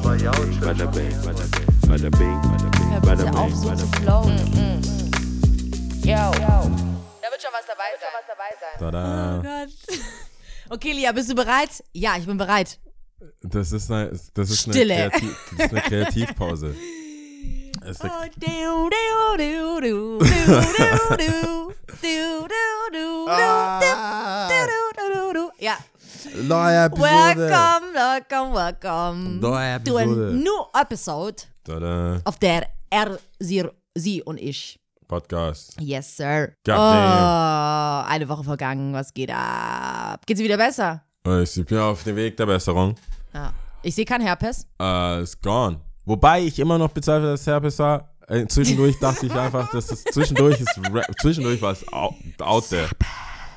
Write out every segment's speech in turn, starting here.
bing, bada bing, bada bing, bada bing, bada bing. Yo. Da wird schon was dabei sein. Tada. Oh Gott. Okay, Lia, bist du bereit? Ja, ich bin bereit. Das ist eine, das ist Stille. eine, Kreativ, das ist eine Kreativpause. Das ist eine, Oh, du, du, du, du, du, du, du, du, du, du, Ah. du, du, du, du. Ja. Neue Episode. Welcome, welcome, welcome. Neue To a Episode. new episode Tada. auf der er, sie, sie und ich. Podcast. Yes, sir. God oh, eine Woche vergangen, was geht ab? Geht's wieder besser? Ich bin auf dem Weg der Besserung. Ja. Ich sehe kein Herpes. Äh, ist gone. Wobei ich immer noch bezweifle, dass es Herpes war. Äh, zwischendurch dachte ich einfach, dass es zwischendurch ist, zwischendurch war es out, out there.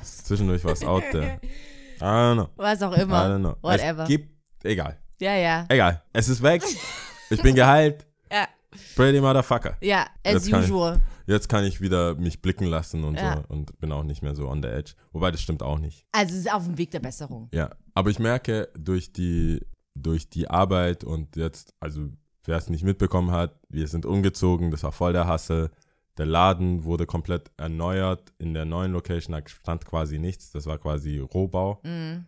Zwischendurch war es out there. I don't know. Was auch I immer. don't know. Whatever. Es gibt, egal. Ja, ja. Egal. Es ist weg. Ich bin geheilt. Ja, Pretty motherfucker. ja as Jetzt kann ich- usual. Jetzt kann ich wieder mich blicken lassen und Ja. so und bin auch nicht mehr so on the edge. Wobei das stimmt auch nicht. Also es ist auf dem Weg der Besserung. Ja, aber ich merke durch die durch die Arbeit und jetzt, also wer es nicht mitbekommen hat, wir sind umgezogen, das war voll der Hassel. Der Laden wurde komplett erneuert. In der neuen Location da stand quasi nichts. Das war quasi Rohbau.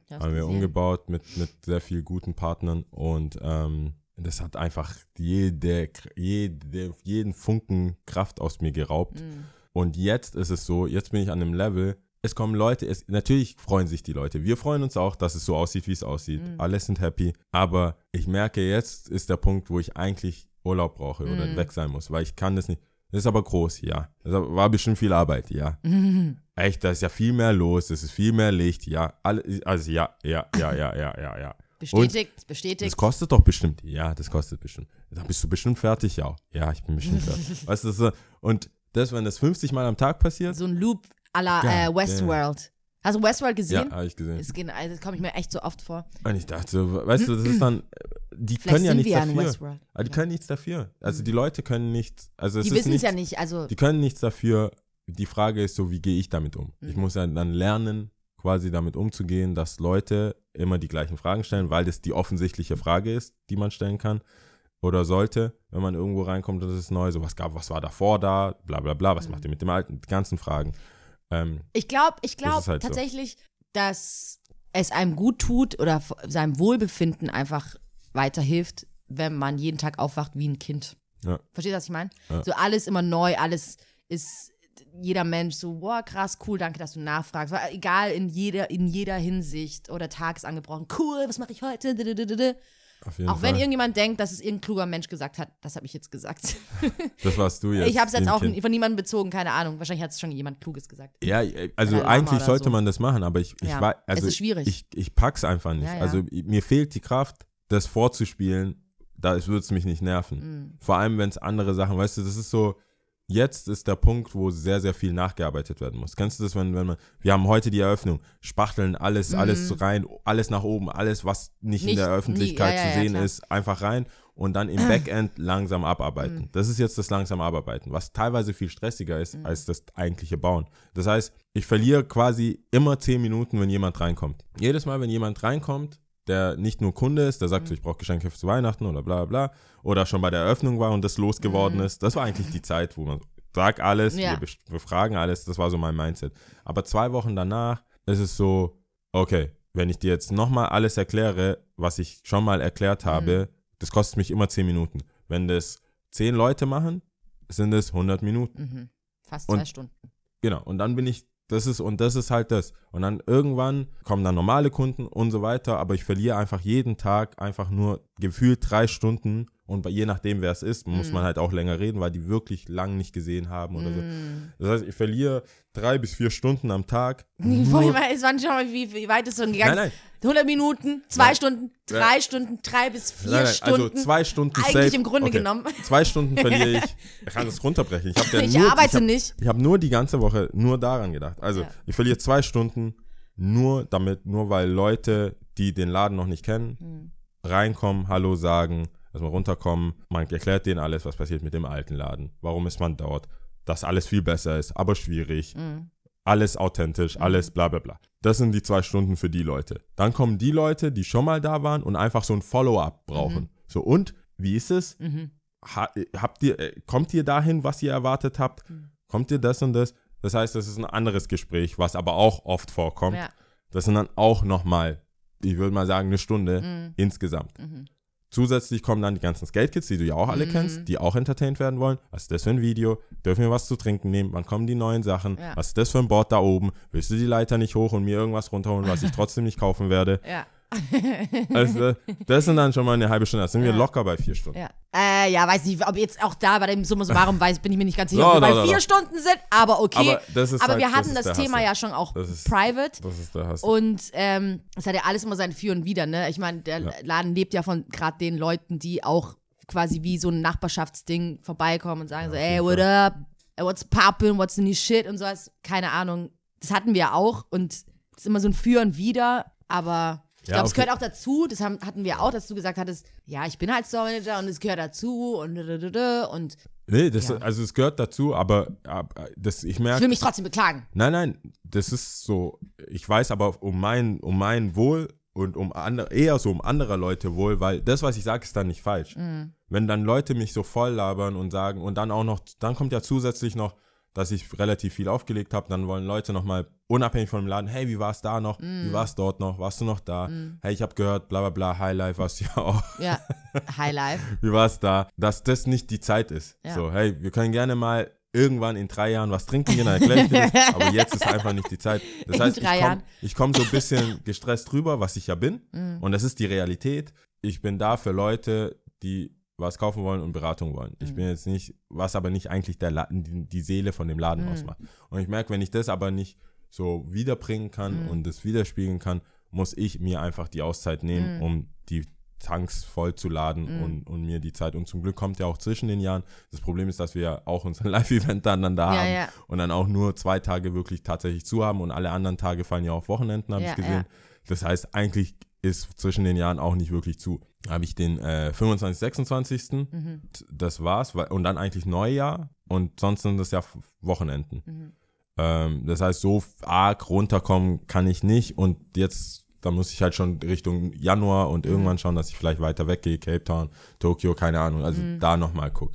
Das haben wir umgebaut mit, mit sehr vielen guten Partnern und ähm, das hat einfach jede, jede, jeden Funken Kraft aus mir geraubt. Mhm. Und jetzt ist es so, jetzt bin ich an einem Level, es kommen Leute, es, natürlich freuen sich die Leute. Wir freuen uns auch, dass es so aussieht, wie es aussieht. Mhm. Alle sind happy. Aber ich merke, jetzt ist der Punkt, wo ich eigentlich Urlaub brauche oder Mhm. weg sein muss, weil ich kann das nicht. Das ist aber groß, ja. Das war bestimmt viel Arbeit, ja. Mhm. Echt, da ist ja viel mehr los, es ist viel mehr Licht, ja. Alle, also ja, ja, ja, ja, ja, ja, ja. Bestätigt, bestätigt. Das kostet doch bestimmt. Ja, das kostet bestimmt. Da bist du bestimmt fertig, ja. Ja, ich bin bestimmt fertig. weißt du, und das, wenn das 50 Mal am Tag passiert, so ein Loop à la Ja, äh, Westworld. Hast du Westworld ja, gesehen? habe ich gesehen. Das, also, das komme ich mir echt so oft vor. Und ich dachte weißt du, das ist dann, die Vielleicht können ja nichts ja dafür. Westworld. Aber die können nichts dafür. Also die Leute können nichts, also Die wissen es ja nicht. Also, die können nichts dafür. Die Frage ist so, wie gehe ich damit um? Ich Mhm. muss ja dann lernen, quasi damit umzugehen, dass Leute immer die gleichen Fragen stellen, weil das die offensichtliche Frage ist, die man stellen kann oder sollte, wenn man irgendwo reinkommt und es ist neu, so was gab, was war davor da, bla bla bla, was Mhm. macht ihr mit dem alten, die ganzen Fragen. Ähm, ich glaube ich Das glaub ist halt so. tatsächlich, dass es einem gut tut oder seinem Wohlbefinden einfach weiterhilft, wenn man jeden Tag aufwacht wie ein Kind. Ja. Verstehst du, was ich meine? Ja. So alles immer neu, alles ist jeder Mensch so, boah, krass, cool, danke, dass du nachfragst. Egal in jeder, in jeder Hinsicht oder Tag ist angebrochen, cool, was mache ich heute? Auch wenn Fall. irgendjemand denkt, dass es irgendein kluger Mensch gesagt hat, das habe ich jetzt gesagt. das warst du jetzt. ich habe es jetzt auch Kind. von niemandem bezogen, keine Ahnung. Wahrscheinlich hat es schon jemand Kluges gesagt. Ja, also Oder Lama eigentlich sollte so. man das machen, aber ich, ich Ja, war, also es ist schwierig. Ich, ich pack's einfach nicht. Ja, ja. Also mir fehlt die Kraft, das vorzuspielen, da würde es mich nicht nerven. Mhm. Vor allem, wenn es andere Sachen, weißt du, das ist so, jetzt ist der Punkt, wo sehr, sehr viel nachgearbeitet werden muss. Kennst du das, wenn, wenn man, wir haben heute die Eröffnung, spachteln alles, alles rein, alles nach oben, alles, was nicht, in Mhm. Nicht- der nie- Öffentlichkeit ja, ja, zu ja, sehen klar. ist, einfach rein und dann im Backend langsam abarbeiten. Das ist jetzt das langsam abarbeiten, was teilweise viel stressiger ist als das eigentliche Bauen. Das heißt, ich verliere quasi immer zehn Minuten, wenn jemand reinkommt. Jedes Mal, wenn jemand reinkommt, der nicht nur Kunde ist, der sagt, so, ich brauche Geschenke für Weihnachten oder bla bla, oder schon bei der Eröffnung war und das losgeworden ist, das war eigentlich die Zeit, wo man sag alles, Ja. wir, wir fragen alles, das war so mein Mindset. Aber zwei Wochen danach ist es so, okay, wenn ich dir jetzt nochmal alles erkläre, was ich schon mal erklärt habe, das kostet mich immer 10 Minuten. Wenn das 10 Leute machen, sind es 100 Minuten. Mhm. Fast Und- zwei Stunden. Genau. Und dann bin ich, das ist, und das ist halt das. Und dann irgendwann kommen dann normale Kunden und so weiter, aber ich verliere einfach jeden Tag einfach nur gefühlt drei Stunden. Und bei, je nachdem, wer es ist, muss man halt auch länger reden, weil die wirklich lang nicht gesehen haben oder so. Mhm. Das heißt, ich verliere drei bis vier Stunden am Tag. Es waren schon mal, wie, wie weit ist es schon gegangen? Nein, nein. 100 Minuten, zwei Nein. Stunden, drei Stunden, drei bis vier Nein, nein, Stunden. Also zwei Stunden Eigentlich safe. im Grunde okay. genommen. Zwei Stunden verliere ich. Ich kann das runterbrechen. Ich, hab ja Ich nur, arbeite ich hab, nicht. Ich habe nur die ganze Woche nur daran gedacht. Also Ja. ich verliere zwei Stunden nur damit, nur weil Leute, die den Laden noch nicht kennen, Hm. reinkommen, Hallo sagen, erstmal runterkommen. Man erklärt denen alles, was passiert mit dem alten Laden. Warum ist man dort? Dass alles viel besser ist, aber schwierig. Mhm. Alles authentisch, alles bla bla bla. Das sind die zwei Stunden für die Leute. Dann kommen die Leute, die schon mal da waren und einfach so ein Follow-up brauchen. So, und wie ist es? Mhm. Ha, habt ihr, äh, kommt ihr dahin, was ihr erwartet habt? Mhm. Kommt ihr das und das? Das heißt, das ist ein anderes Gespräch, was aber auch oft vorkommt. Ja. Das sind dann auch nochmal, ich würde mal sagen, eine Stunde Mhm. insgesamt. Zusätzlich kommen dann die ganzen Skate Kids, die du ja auch alle Mhm. kennst, die auch entertained werden wollen. Was ist das für ein Video? Dürfen wir was zu trinken nehmen? Wann kommen die neuen Sachen? Ja. Was ist das für ein Board da oben? Willst du die Leiter nicht hoch und mir irgendwas runterholen, was ich trotzdem nicht kaufen werde? Ja. Also, das sind dann schon mal eine halbe Stunde. Da sind wir Ja. locker bei vier Stunden. Ja. Äh, ja, weiß nicht, ob jetzt auch da bei dem Summa summarum weiß, bin ich mir nicht ganz sicher, Ja, ob wir da, bei da, vier. Stunden sind, aber okay. Aber das ist Aber halt- wir das hatten das, der Thema Hassel. ja schon auch Das ist- private. Das ist der Hass. Und ähm, es hat ja alles immer sein Für und Wider, ne? Ich meine, der Ja. Laden lebt ja von gerade den Leuten, die auch quasi wie so ein Nachbarschaftsding vorbeikommen und sagen so, auf ey, what up? What's poppin'? What's the new shit? Und sowas. Keine Ahnung. Das hatten wir auch und es ist immer so ein Für und Wider, aber ich Ja, glaube, es okay. gehört auch dazu, das haben, hatten wir auch, dass du gesagt hattest, ja, ich bin halt Store Manager und es gehört dazu und und nee, das, Ja. also es gehört dazu, aber, aber das, ich ich merke, will mich trotzdem beklagen. Nein, nein, das ist so, ich weiß aber um mein, um mein Wohl und um andere, eher so um anderer Leute Wohl, weil das, was ich sage, ist dann nicht falsch. Mhm. Wenn dann Leute mich so voll labern und sagen, und dann auch noch, dann kommt ja zusätzlich noch, dass ich relativ viel aufgelegt habe, dann wollen Leute nochmal, unabhängig von dem Laden, hey, wie war es da noch? Mhm. Wie war es dort noch? Warst du noch da? Hey, ich habe gehört, bla bla bla, Highlife warst du ja auch. Ja, Highlife. wie war es da? Dass das nicht die Zeit ist. Ja. So, hey, wir können gerne mal irgendwann in drei Jahren was trinken gehen, dann erkläre ich dir das, aber jetzt ist einfach nicht die Zeit. Das In heißt, ich komme komm so ein bisschen gestresst rüber, was ich ja bin Mhm. und das ist die Realität. Ich bin da für Leute, die was kaufen wollen und Beratung wollen. Ich Mhm. bin jetzt nicht, was aber nicht eigentlich der La die, Seele von dem Laden Mhm. ausmacht. Und ich merke, wenn ich das aber nicht so wiederbringen kann Mhm. und das widerspiegeln kann, muss ich mir einfach die Auszeit nehmen, Mhm. um die Tanks voll zu laden Mhm. und, und mir die Zeit. Und zum Glück kommt ja auch zwischen den Jahren. Das Problem ist, dass wir ja auch unseren Live-Event dann, dann da Ja, haben ja. und dann auch nur zwei Tage wirklich tatsächlich zu haben und alle anderen Tage fallen ja auf Wochenenden, habe Ja, ich gesehen. Das heißt, eigentlich ist zwischen den Jahren auch nicht wirklich zu. Habe ich den äh, 25., 26. Mhm. Das war's. Und dann eigentlich Neujahr und sonst sind das ja Wochenenden. Mhm. Ähm, das heißt, so arg runterkommen kann ich nicht und jetzt, da muss ich halt schon Richtung Januar Mhm. und irgendwann schauen, dass ich vielleicht weiter weggehe, Cape Town, Tokio, keine Ahnung, also da nochmal guck.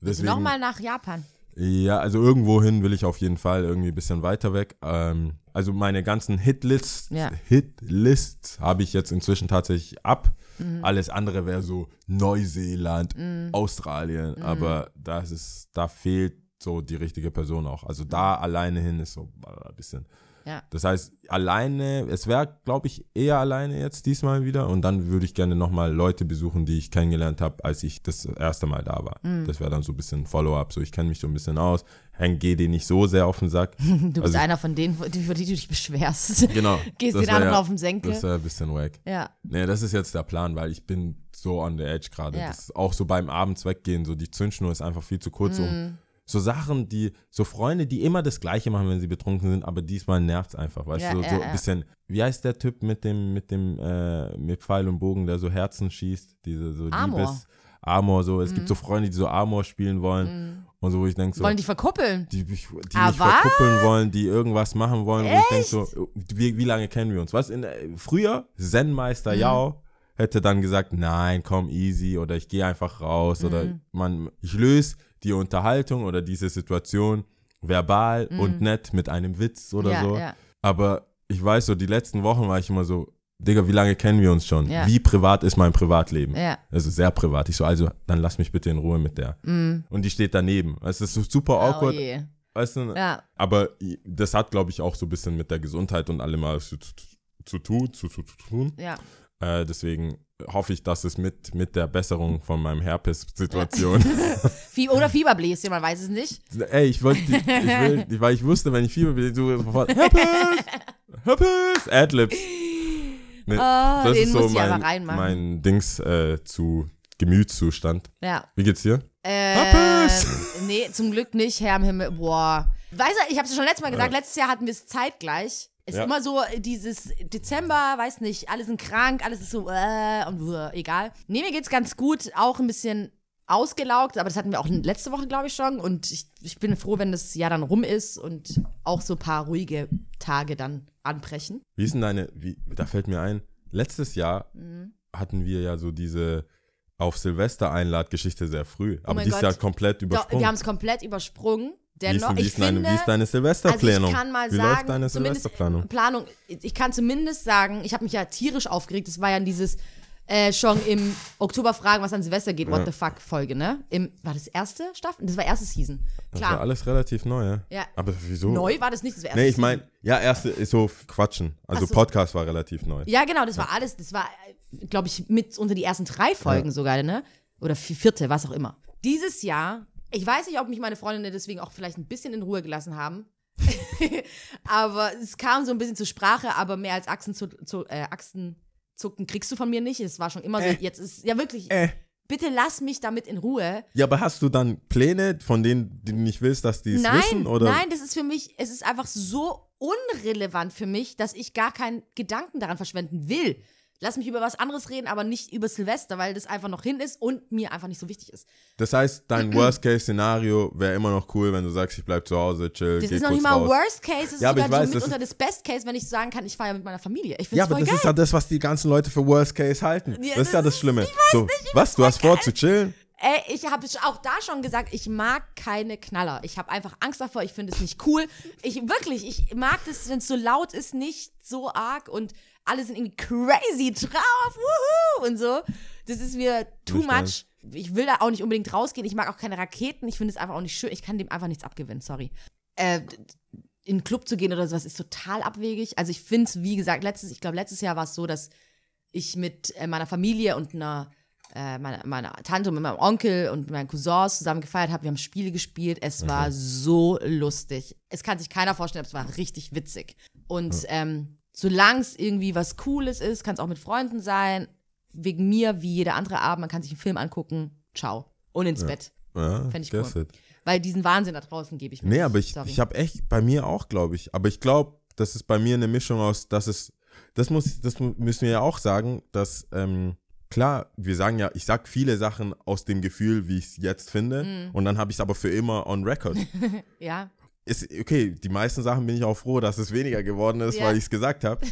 Deswegen, Nochmal nach Japan. ja, also irgendwo hin will ich auf jeden Fall irgendwie ein bisschen weiter weg. Ähm, also meine ganzen Hitlists, Ja. Hitlists habe ich jetzt inzwischen tatsächlich ab. Mhm. Alles andere wäre so Neuseeland, Australien, Mhm. aber das ist, da fehlt so die richtige Person auch. Also da alleine hin ist so ein bisschen. Ja. Das heißt, alleine, es wäre, glaube ich, eher alleine jetzt diesmal wieder und dann würde ich gerne nochmal Leute besuchen, die ich kennengelernt habe, als ich das erste Mal da war. Mhm. Das wäre dann so ein bisschen Follow-up, so ich kenne mich so ein bisschen aus, häng, geh dir nicht so sehr auf den Sack. Du bist Also- einer von denen, für die, du dich beschwerst. Genau. Gehst den anderen ja- auf den Senkel. Das wäre ein bisschen wack. ja. Nee, das ist jetzt der Plan, weil ich bin so on the edge gerade. Ja. Das ist Auch so beim Abends weggehen, so die Zündschnur ist einfach viel zu kurz, Mhm. um so Sachen, die, so Freunde, die immer das Gleiche machen, wenn sie betrunken sind, aber diesmal nervt es einfach, weißt Ja, du, so, ja, so ein bisschen, wie heißt der Typ mit dem, mit dem, äh, mit Pfeil und Bogen, der so Herzen schießt, diese so Amor. Liebes, Amor, so, es gibt so Freunde, die so Amor spielen wollen und so, wo ich denke so, Wollen die verkuppeln? die, die Ah, mich verkuppeln wollen, die irgendwas machen wollen, wo ich denke so, wie, wie lange kennen wir uns? Was in der, früher Zen-Meister Mhm. Yao hätte dann gesagt, nein, komm easy oder ich gehe einfach raus oder Mhm. man, ich löse die Unterhaltung oder diese Situation verbal und nett mit einem Witz oder Mhm. ja, so. ja. Aber ich weiß so, die letzten Wochen war ich immer so, Digga, wie lange kennen wir uns schon? Ja. Wie privat ist mein Privatleben? Ja. Also sehr privat. Ich so, also dann lass mich bitte in Ruhe mit der. Und die steht daneben. Es ist so super Mhm. Oh awkward. je. Weißt du? Ja. Aber das hat, glaube ich, auch so ein bisschen mit der Gesundheit und allem mal zu, zu, zu tun, zu, zu, zu tun. Ja. Äh, deswegen hoffe ich, dass es mit, mit der Besserung von meinem Herpes-Situation. Oder Fieberbläschen, man weiß es nicht. Ey, ich wollte, ich will, weil ich wusste, wenn ich Fieber bin, du sofort Herpes, Herpes, Adlibs. Nee, Oh, den muss ich mein, aber reinmachen. mein Dings äh, zu Gemütszustand. Ja. Wie geht's dir? Äh, Herpes! nee, zum Glück nicht, Herr im Himmel. Boah. Weißt du, ich habe es schon letztes Mal gesagt, letztes Jahr hatten wir es zeitgleich. Ist Ja. immer so dieses Dezember, weiß nicht, alle sind krank, alles ist so, äh, und uh, egal. Nee, mir geht's ganz gut, auch ein bisschen ausgelaugt, aber das hatten wir auch letzte Woche, glaube ich, schon. Und ich, ich bin froh, wenn das Jahr dann rum ist und auch so ein paar ruhige Tage dann anbrechen. Wie ist denn deine, wie, da fällt mir ein, letztes Jahr Mhm. hatten wir ja so diese auf Silvester einlad, Geschichte sehr früh. Aber Oh mein die ist Gott. ja komplett Doch, übersprungen. wir haben es komplett übersprungen. Wie, ist, Dennoch, wie, ich ist deine, finde, wie ist deine also Silvesterplanung? ich kann mal wie sagen, läuft deine Silvesterplanung? Planung, ich kann zumindest sagen, ich habe mich ja tierisch aufgeregt. Das war ja dieses äh, schon im Oktober fragen, was an Silvester geht, What Ja. the fuck Folge, ne? Im, war das erste Staffel? Das war erste Season. Das war Klar. alles relativ neu, ja? Ja. Aber wieso? Neu war das nicht, das erste Nee, ich meine, ja, erste ist so Quatschen. Also so. Podcast war relativ neu. Ja, genau, das war alles, das war, glaube ich, mit unter die ersten drei Folgen sogar, ne? Oder vi- vierte, was auch immer. Dieses Jahr, ich weiß nicht, ob mich meine Freundinnen deswegen auch vielleicht ein bisschen in Ruhe gelassen haben. aber es kam so ein bisschen zur Sprache, aber mehr als Achsen zu, zu, äh, Achsenzucken kriegst du von mir nicht. Es war schon immer so, Äh. jetzt ist, ja wirklich, Äh. bitte lass mich damit in Ruhe. Ja, aber hast du dann Pläne, von denen du nicht willst, dass die es wissen? Oder? nein, das ist für mich, es ist einfach so unrelevant für mich, dass ich gar keinen Gedanken daran verschwenden will. Lass mich über was anderes reden, aber nicht über Silvester, weil das einfach noch hin ist und mir einfach nicht so wichtig ist. Das heißt, dein Worst-Case-Szenario wäre immer noch cool, wenn du sagst, ich bleib zu Hause, chill, Das geh ist noch kurz nicht mal raus. Worst Case, es ist Ja, aber sogar ich weiß, so das mitunter das Best Case, wenn ich sagen kann, ich feiere mit meiner Familie. Ich finde Ja, es aber voll das geil. ist ja das, was die ganzen Leute für Worst-Case halten. Ja, das ist ja das das Schlimme. so, was, du hast vor zu chillen? Ey, ich habe auch da schon gesagt, ich mag keine Knaller. Ich habe einfach Angst davor, ich finde es nicht cool. Ich wirklich, ich mag das, wenn es so laut ist, nicht so arg und alle sind irgendwie crazy drauf, wuhu, und so. Das ist mir too Nicht much. Ich will da auch nicht unbedingt rausgehen. Ich mag auch keine Raketen. Ich finde es einfach auch nicht schön. Ich kann dem einfach nichts abgewinnen, sorry. Äh, in einen Club zu gehen oder sowas ist total abwegig. Also ich finde es, wie gesagt, letztes, ich glaube, letztes Jahr war es so, dass ich mit äh, meiner Familie und einer äh, meiner, meiner Tante und mit meinem Onkel und meinen Cousins zusammen gefeiert habe. Wir haben Spiele gespielt. Es war so lustig. Es kann sich keiner vorstellen, aber es war richtig witzig. Und ähm, solange es irgendwie was Cooles ist, kann es auch mit Freunden sein. Wegen mir, wie jeder andere Abend, man kann sich einen Film angucken. Ciao. Und ins Bett. Ja, Fänd ich cool. it. Weil diesen Wahnsinn da draußen gebe ich mir Nee, aber ich, Sorry. ich habe echt bei mir auch, glaube ich. Aber ich glaube, das ist bei mir eine Mischung aus, dass es, das muss, das müssen wir ja auch sagen, dass, ähm, klar, wir sagen ja, ich sag viele Sachen aus dem Gefühl, wie ich es jetzt finde. Mhm. Und dann habe ich es aber für immer on record. ja. Ist, okay, die meisten Sachen bin ich auch froh, dass es weniger geworden ist, Ja. weil ich es gesagt habe.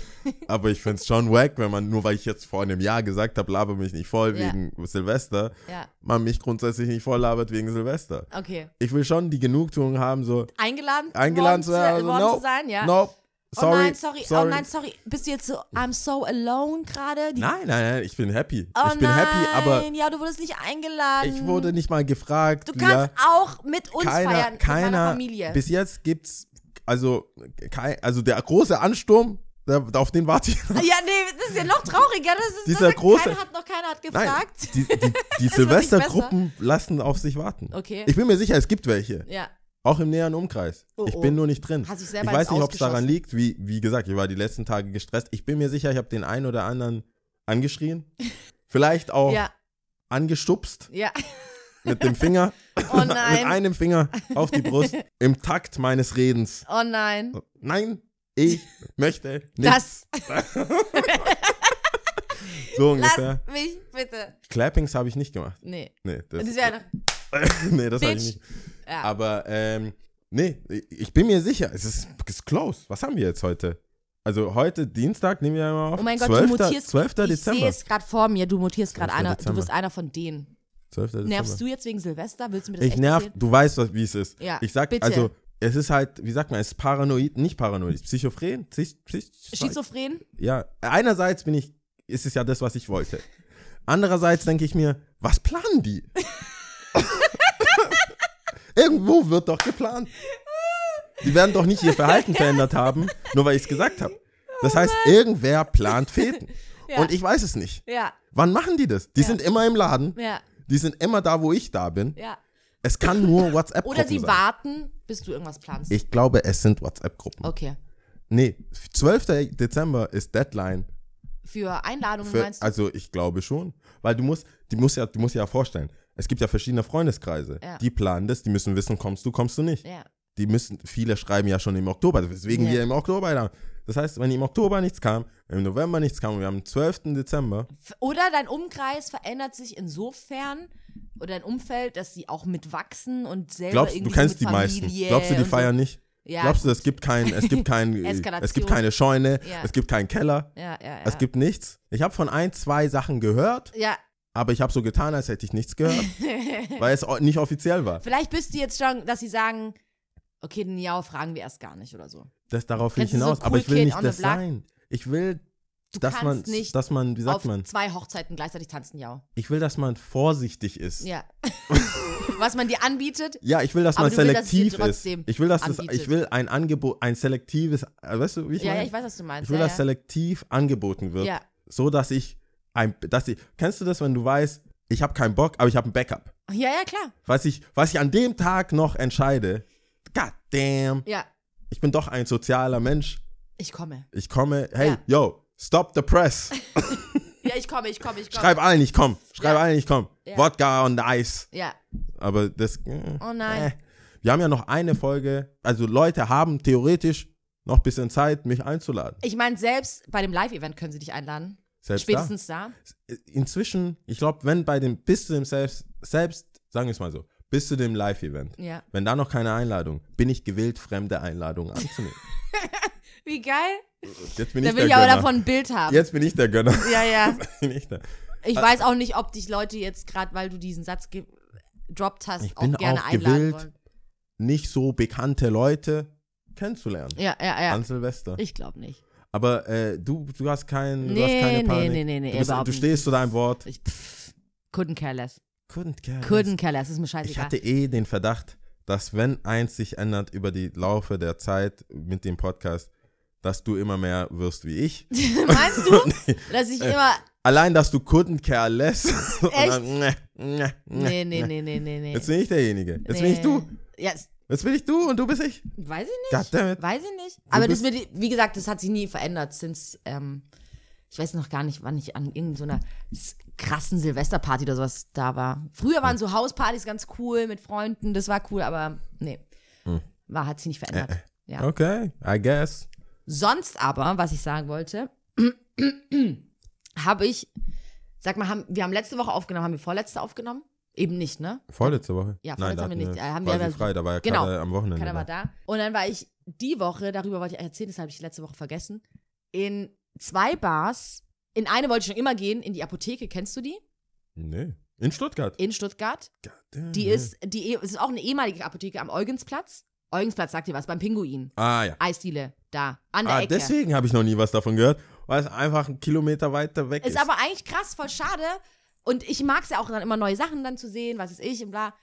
Aber ich finde es schon wack, wenn man, nur weil ich jetzt vor einem Jahr gesagt habe, laber mich nicht voll Ja. wegen Silvester, Ja. man mich grundsätzlich nicht voll labert wegen Silvester. Okay. Ich will schon die Genugtuung haben, so Eingeladen, eingeladen worden zu also, worden no, zu sein, ja. no, sorry, oh nein, sorry, oh nein, sorry. Bist du jetzt so, I'm so alone gerade? Die- Nein, nein, nein, ich bin happy. Oh ich bin nein, happy, aber ja, du wurdest nicht eingeladen. ich wurde nicht mal gefragt. Du kannst ja, auch mit uns keiner, feiern, mit meiner keiner, Familie. bis jetzt gibt's, also, kein, also der große Ansturm, auf den warte ich noch. ja, nee, das ist ja noch trauriger. Das ist, Dieser das große- Keiner hat noch keiner hat Nein, gefragt. die, die, die nicht Silvestergruppen lassen auf sich warten. Okay. Ich bin mir sicher, es gibt welche. Ja. Auch im näheren Umkreis. Oh, ich oh. bin nur nicht drin. Hast Ich selber weiß nicht, ob es daran liegt. Wie, wie gesagt, ich war die letzten Tage gestresst. Ich bin mir sicher, ich habe den einen oder anderen angeschrien. Vielleicht auch Ja, angestupst ja. mit dem Finger. Oh mit nein. einem Finger auf die Brust. Im Takt meines Redens. Oh nein. Nein, ich möchte nicht. Das. so ungefähr. Lass mich bitte. Clappings habe ich nicht gemacht. Nee. Nee, das, Das wäre nee, das habe ich nicht. Ja. Aber ähm, nee, ich bin mir sicher, es ist, ist close. Was haben wir jetzt heute? Also heute Dienstag nehmen wir mal auf. Oh mein Gott, 12. du mutierst. 12. Ich sehe Dezember. es gerade vor mir. Du mutierst gerade 12. einer. Du Dezember. wirst einer von denen. 12. Dezember. Nervst du jetzt wegen Silvester? Willst du mir das Ich nerv, erzählen? du weißt, wie es ist. Ja, ich sag, bitte. also, es ist halt, wie sagt man, es ist paranoid, nicht paranoid, psychophren. Psych, psych, Schizophren? ja, einerseits bin ich, ist es ja das, was ich wollte. Andererseits denke ich mir, was planen die? Irgendwo wird doch geplant. Die werden doch nicht ihr Verhalten verändert haben, nur weil ich es gesagt habe. Das heißt, irgendwer plant Feten. Ja. Und ich weiß es nicht. Ja, Wann machen die das? Die sind immer im Laden. ja, Die sind immer da, wo ich da bin. ja. Es kann nur WhatsApp-Gruppen Oder sie sein. warten, bis du irgendwas planst. Ich glaube, es sind WhatsApp-Gruppen. Okay. Nee, 12. Dezember ist Deadline. Für Einladungen Für, meinst du? also ich glaube schon. Weil du musst, die musst ja, du musst ja vorstellen, es gibt ja verschiedene Freundeskreise. Ja. Die planen das, die müssen wissen, kommst du, kommst du nicht. ja. Die müssen, viele schreiben ja schon im Oktober, weswegen Ja. wir im Oktober da. Das heißt, wenn im Oktober nichts kam, im November nichts kam und wir haben den 12. Dezember, Oder dein Umkreis verändert sich insofern oder dein Umfeld, dass sie auch mitwachsen und selber glaubst du, irgendwie du kennst die mit meisten. Familie Glaubst du, die feiern so. nicht? Ja, Glaubst du, es gibt kein, es gibt kein, Eskalation. es gibt keine Scheune, Ja. es gibt keinen Keller, ja. es gibt nichts. Ich habe von ein, zwei Sachen gehört, ja, aber ich habe so getan, als hätte ich nichts gehört, weil es nicht offiziell war. Vielleicht bist du jetzt schon, dass sie sagen, okay, den Niao fragen wir erst gar nicht oder so. Das darauf will ich du so hinaus, aber Cool ich will Kid nicht das sein. Ich will, Du dass man, nicht dass man, wie sagt auf man, zwei Hochzeiten gleichzeitig tanzen, Niao. ich will, dass man vorsichtig ist. Ja. Was man dir anbietet, Ja, ich will, dass man du willst, selektiv ist. Ich will, dass das, ich will ein Angebot, ein selektives, äh, weißt du, wie ich ja, meine? ja, ich weiß, was du meinst. Ich will, ja, dass selektiv angeboten wird, ja. so dass ich ein, dass ich, kennst du das, wenn du weißt, ich habe keinen Bock, aber ich habe ein Backup. ja, ja, klar. Was ich, was ich an dem Tag noch entscheide, god damn, Ja, ich bin doch ein sozialer Mensch. ich komme. Ich komme, hey, Ja. yo, stop the press. Ja, ich komme, ich komme, ich komme. Schreib allen, ich komm. Schreib Ja. allen, ich komm. Ja. Wodka on the ice. Ja, Aber das. äh, Oh nein. Äh. Wir haben ja noch eine Folge. Also Leute haben theoretisch noch ein bisschen Zeit, mich einzuladen. ich meine, selbst bei dem Live-Event können sie dich einladen. Selbst Spätestens da. da. Inzwischen, ich glaube, wenn bei dem, bis zu dem selbst, selbst, sagen wir es mal so, bis zu dem Live-Event, Ja. wenn da noch keine Einladung, bin ich gewillt, fremde Einladungen anzunehmen. Wie geil. Jetzt bin Da ich will der ich aber Gönner. davon ein Bild haben. Jetzt bin ich der Gönner. Ja, ja. ich. Ich weiß auch nicht, ob dich Leute jetzt gerade, weil du diesen Satz gedroppt hast, Ich auch bin gerne auch einladen gewillt, wollen. Nicht so bekannte Leute kennenzulernen. Ja, ja, ja. An Silvester. Ich glaube nicht. Aber äh, du, du hast kein, du Nee, hast keine nee, Panik. nee, nee, nee, du, bist, du stehst zu deinem Wort. Ich pff, couldn't care less. Couldn't care less. Couldn't care less. Ist mir Ich scheißegal. hatte eh den Verdacht, dass wenn eins sich ändert über die Laufe der Zeit mit dem Podcast, dass du immer mehr wirst wie ich. Meinst du, dass ich immer. Allein, dass du couldn't care less. Echt? dann, ne, ne, ne. Nee, nee, nee, nee, nee, nee. Jetzt bin ich derjenige. Jetzt bin Nee. ich du. Ja, es- Jetzt bin ich du und du bist ich. weiß ich nicht. Goddammit. Weiß ich nicht. Aber das wird, wie gesagt, das hat sich nie verändert, since, ähm, ich weiß noch gar nicht, wann ich an irgendeiner krassen Silvesterparty oder sowas da war. Früher waren so Hauspartys ganz cool mit Freunden, das war cool, aber nee. Hm. War, hat sich nicht verändert. Äh, Ja. Okay, I guess. Sonst aber, was ich sagen wollte, habe ich, sag mal, haben, wir haben letzte Woche aufgenommen, haben wir vorletzte aufgenommen? Eben nicht, ne? Vorletzte Woche? Ja, Nein, vorletzte da haben wir nicht. Äh, haben wir frei, da war ja Genau. am Wochenende. Keiner war da. Und dann war ich die Woche, darüber wollte ich erzählen, das habe ich letzte Woche vergessen, in zwei Bars. In eine wollte ich schon immer gehen, in die Apotheke, kennst du die? Nee. In Stuttgart. In Stuttgart. Die ist, die eh- ist auch eine ehemalige Apotheke am Eugensplatz. Eugensplatz sagt dir was, beim Pinguin. Ah, ja. Eisdiele, da, an der Ah, Ecke. deswegen habe ich noch nie was davon gehört, weil es einfach einen Kilometer weiter weg ist. Ist aber eigentlich krass, voll schade. Und ich mag es ja auch dann immer neue Sachen dann zu sehen, was ist ich und bla.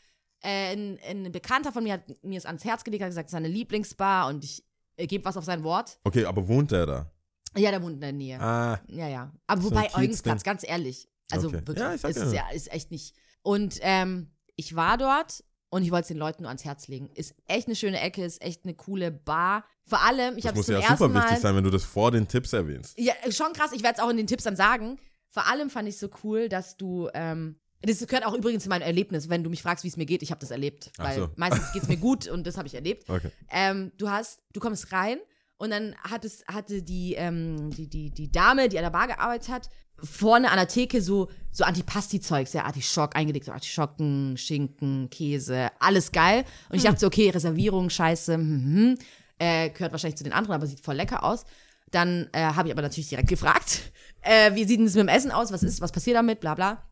Äh, ein, ein Bekannter von mir hat mir es ans Herz gelegt, hat gesagt, es ist seine Lieblingsbar und ich äh, gebe was auf sein Wort. okay, aber wohnt der da? Ja, der wohnt in der Nähe. Ah, Ja, ja. Aber So wobei. Eugensplatz, ganz ehrlich. Also Okay. wirklich, Ja, ich sag ist, ja. ja, ist echt nicht. Und ähm, ich war dort und ich wollte es den Leuten nur ans Herz legen. Ist echt eine schöne Ecke, ist echt eine coole Bar. Vor allem, ich das habe muss zum ja ersten super Mal. wichtig sein, wenn du das vor den Tipps erwähnst. Ja, schon krass. Ich werde es auch in den Tipps dann sagen. Vor allem fand ich so cool, dass du. Ähm, das gehört auch übrigens zu meinem Erlebnis. Wenn du mich fragst, wie es mir geht, ich habe das erlebt. Ach Weil so. meistens geht es mir gut und das habe ich erlebt. Okay. Ähm, du hast, du kommst rein und dann hat es, hatte die, ähm, die, die, die Dame, die an der Bar gearbeitet hat, vorne an der Theke so, so Antipasti-Zeugs, ja, Artischock eingelegt, so Artischocken, Schinken, Käse, alles geil. Und ich dachte so, okay, Reservierung, scheiße, hm, hm, äh, gehört wahrscheinlich zu den anderen, aber sieht voll lecker aus. Dann äh, habe ich aber natürlich direkt gefragt, äh, wie sieht denn das mit dem Essen aus, was ist, was passiert damit, bla bla.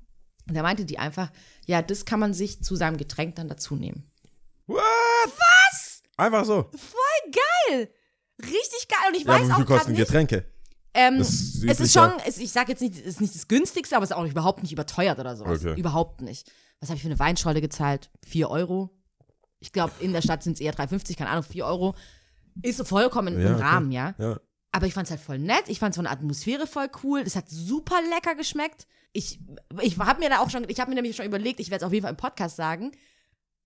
Und da meinte die einfach, ja, das kann man sich zu seinem Getränk dann dazu nehmen. What? Was? Einfach so. Voll geil! Richtig geil. Und ich Ja, aber weiß wie auch viel gerade kosten nicht. Getränke? Ähm, Das es ist ist schon, es, ich sag jetzt nicht, es ist nicht das günstigste, aber es ist auch überhaupt nicht überteuert oder sowas. Okay. Überhaupt nicht. Was habe ich für eine Weinscholle gezahlt? 4 Euro. Ich glaube, in der Stadt sind es eher 3,50, keine Ahnung, 4 Euro. Ist vollkommen Ja, im okay. Rahmen, ja. Ja. Aber ich fand es halt voll nett. Ich fand es von der Atmosphäre voll cool. Es hat super lecker geschmeckt. Ich, ich habe mir da auch schon, ich habe mir nämlich schon überlegt, ich werde es auf jeden Fall im Podcast sagen.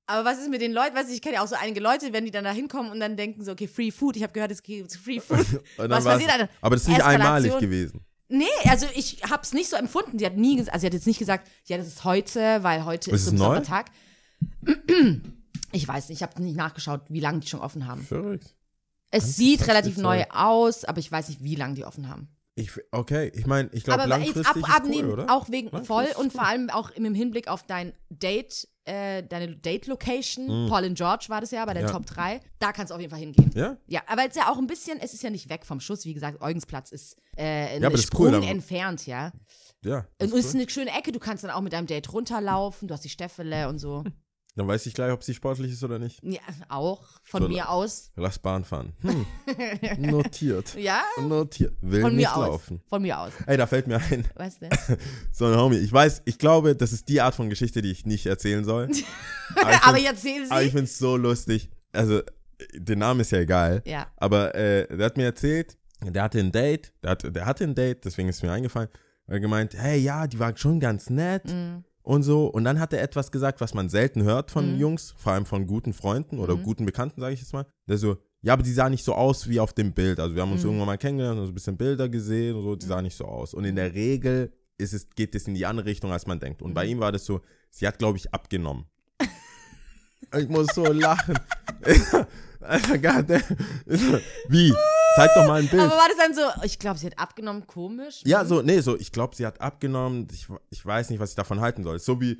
Aber was ist mit den Leuten? Weißt du, ich kenne ja auch so einige Leute, wenn die dann da hinkommen und dann denken so, okay, Free Food. Ich habe gehört, es gibt Free Food. Was passiert dann? Aber das ist nicht Eskalation. einmalig gewesen. Nee, also ich habe es nicht so empfunden. Sie hat nie, also sie hat jetzt nicht gesagt, ja, das ist heute, weil heute Ist ist, so ein Tag. Ich weiß nicht, ich habe nicht nachgeschaut, wie lange die schon offen haben. Verrückt. Es sieht relativ neu aus, aber ich weiß nicht, wie lange die offen haben. Ich, okay, ich meine, ich glaube, langfristig ab, ist abnehmen, cool, oder? auch wegen voll ist und cool. vor allem auch im Hinblick auf dein Date, äh, deine Date-Location. Mm. Paul and George war das ja bei den Ja. Top 3. Da kannst du auf jeden Fall hingehen. Ja? Ja, aber jetzt ja auch ein bisschen, es ist ja nicht weg vom Schuss. Wie gesagt, Eugensplatz ist äh, Ja, ist Sprung cool, entfernt, ja. Ja. Und es ist ist eine schöne Ecke, du kannst dann auch mit deinem Date runterlaufen, du hast die Steffele und so. Dann weiß ich gleich, ob sie sportlich ist oder nicht. Ja, auch von So, mir aus. Lass Bahn fahren. Hm. Notiert. Ja, Notiert. Will von nicht mir aus. laufen. Von mir aus. Ey, da fällt mir ein, Weißt du? so ein Homie. Ich weiß, ich glaube, das ist die Art von Geschichte, die ich nicht erzählen soll. Aber ich Aber find's- ich erzähle aber ich sie. finde es so lustig. Also, der Name ist ja egal. Ja. Aber äh, der hat mir erzählt, der hatte ein Date, der, hat, der hatte ein Date, deswegen ist mir eingefallen. Er hat gemeint, hey, ja, die war schon ganz nett Mhm. Und so. Und dann hat er etwas gesagt, was man selten hört von Mhm. Jungs, vor allem von guten Freunden oder Mhm. guten Bekannten, sage ich jetzt mal. Der so, ja, aber die sah nicht so aus wie auf dem Bild. Also wir haben uns Mhm. irgendwann mal kennengelernt und so ein bisschen Bilder gesehen und so, die sah nicht so aus. Und in der Regel ist es, geht es in die andere Richtung, als man denkt. Und bei Mhm. ihm war das so, sie hat, glaube ich, abgenommen. ich muss so lachen. Alter. Wie? Zeig doch mal ein Bild. Aber war das dann so, ich glaube, sie hat abgenommen, komisch? Ja, so, nee, so, ich glaube, sie hat abgenommen. Ich, ich weiß nicht, was ich davon halten soll. So wie,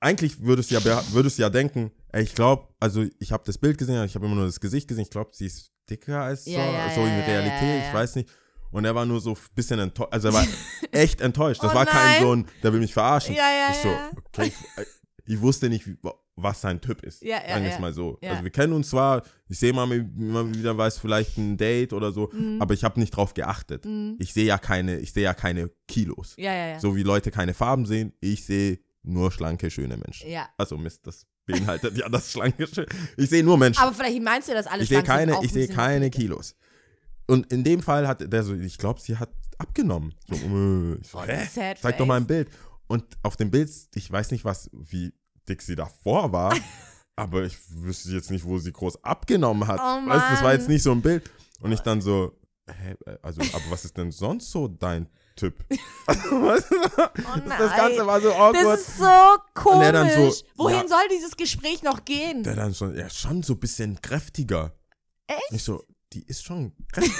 eigentlich würdest du ja, würdest du ja denken, ey, ich glaube, also ich habe das Bild gesehen, ich habe immer nur das Gesicht gesehen. Ich glaube, sie ist dicker als so, Ja, ja, so in ja, ja, Realität. ja, ja. Ich weiß nicht. Und er war nur so ein bisschen enttäuscht. Also er war echt enttäuscht. Das Oh war kein nein. so ein, der will mich verarschen. Ja, ja, ich so, ja. okay, ich, ich wusste nicht, wie, was sein Typ ist. Ja, ja, Sagen wir es ja. mal so. Ja. Also wir kennen uns zwar, ich sehe mal immer wieder, weiß vielleicht ein Date oder so, Mhm. aber ich habe nicht drauf geachtet. Ich sehe ja keine, ich sehe ja keine Kilos. Ja, ja, ja. So wie Leute keine Farben sehen, ich sehe nur schlanke, schöne Menschen. Ja. Also Mist, das beinhaltet ja das schlanke, schöne. Ich sehe nur Menschen. Aber vielleicht meinst du, dass alle ich sehe keine, ich sehe keine. Kilos. Und in dem Fall hat der so, ich glaube, sie hat abgenommen. So, äh, ich so, hä? Zeig doch mal ein Bild. Und auf dem Bild, ich weiß nicht, was, wie dick sie davor war, aber ich wüsste jetzt nicht, wo sie groß abgenommen hat. Oh weißt das war jetzt nicht so ein Bild. Und ich dann so, hä, also, aber was ist denn sonst so dein Typ? Oh das Ganze nein. war so awkward. Das ist so komisch. so, Wohin ja. soll dieses Gespräch noch gehen? der dann schon, ja, schon so ein bisschen kräftiger. Echt? Ich so, die ist schon kräftig.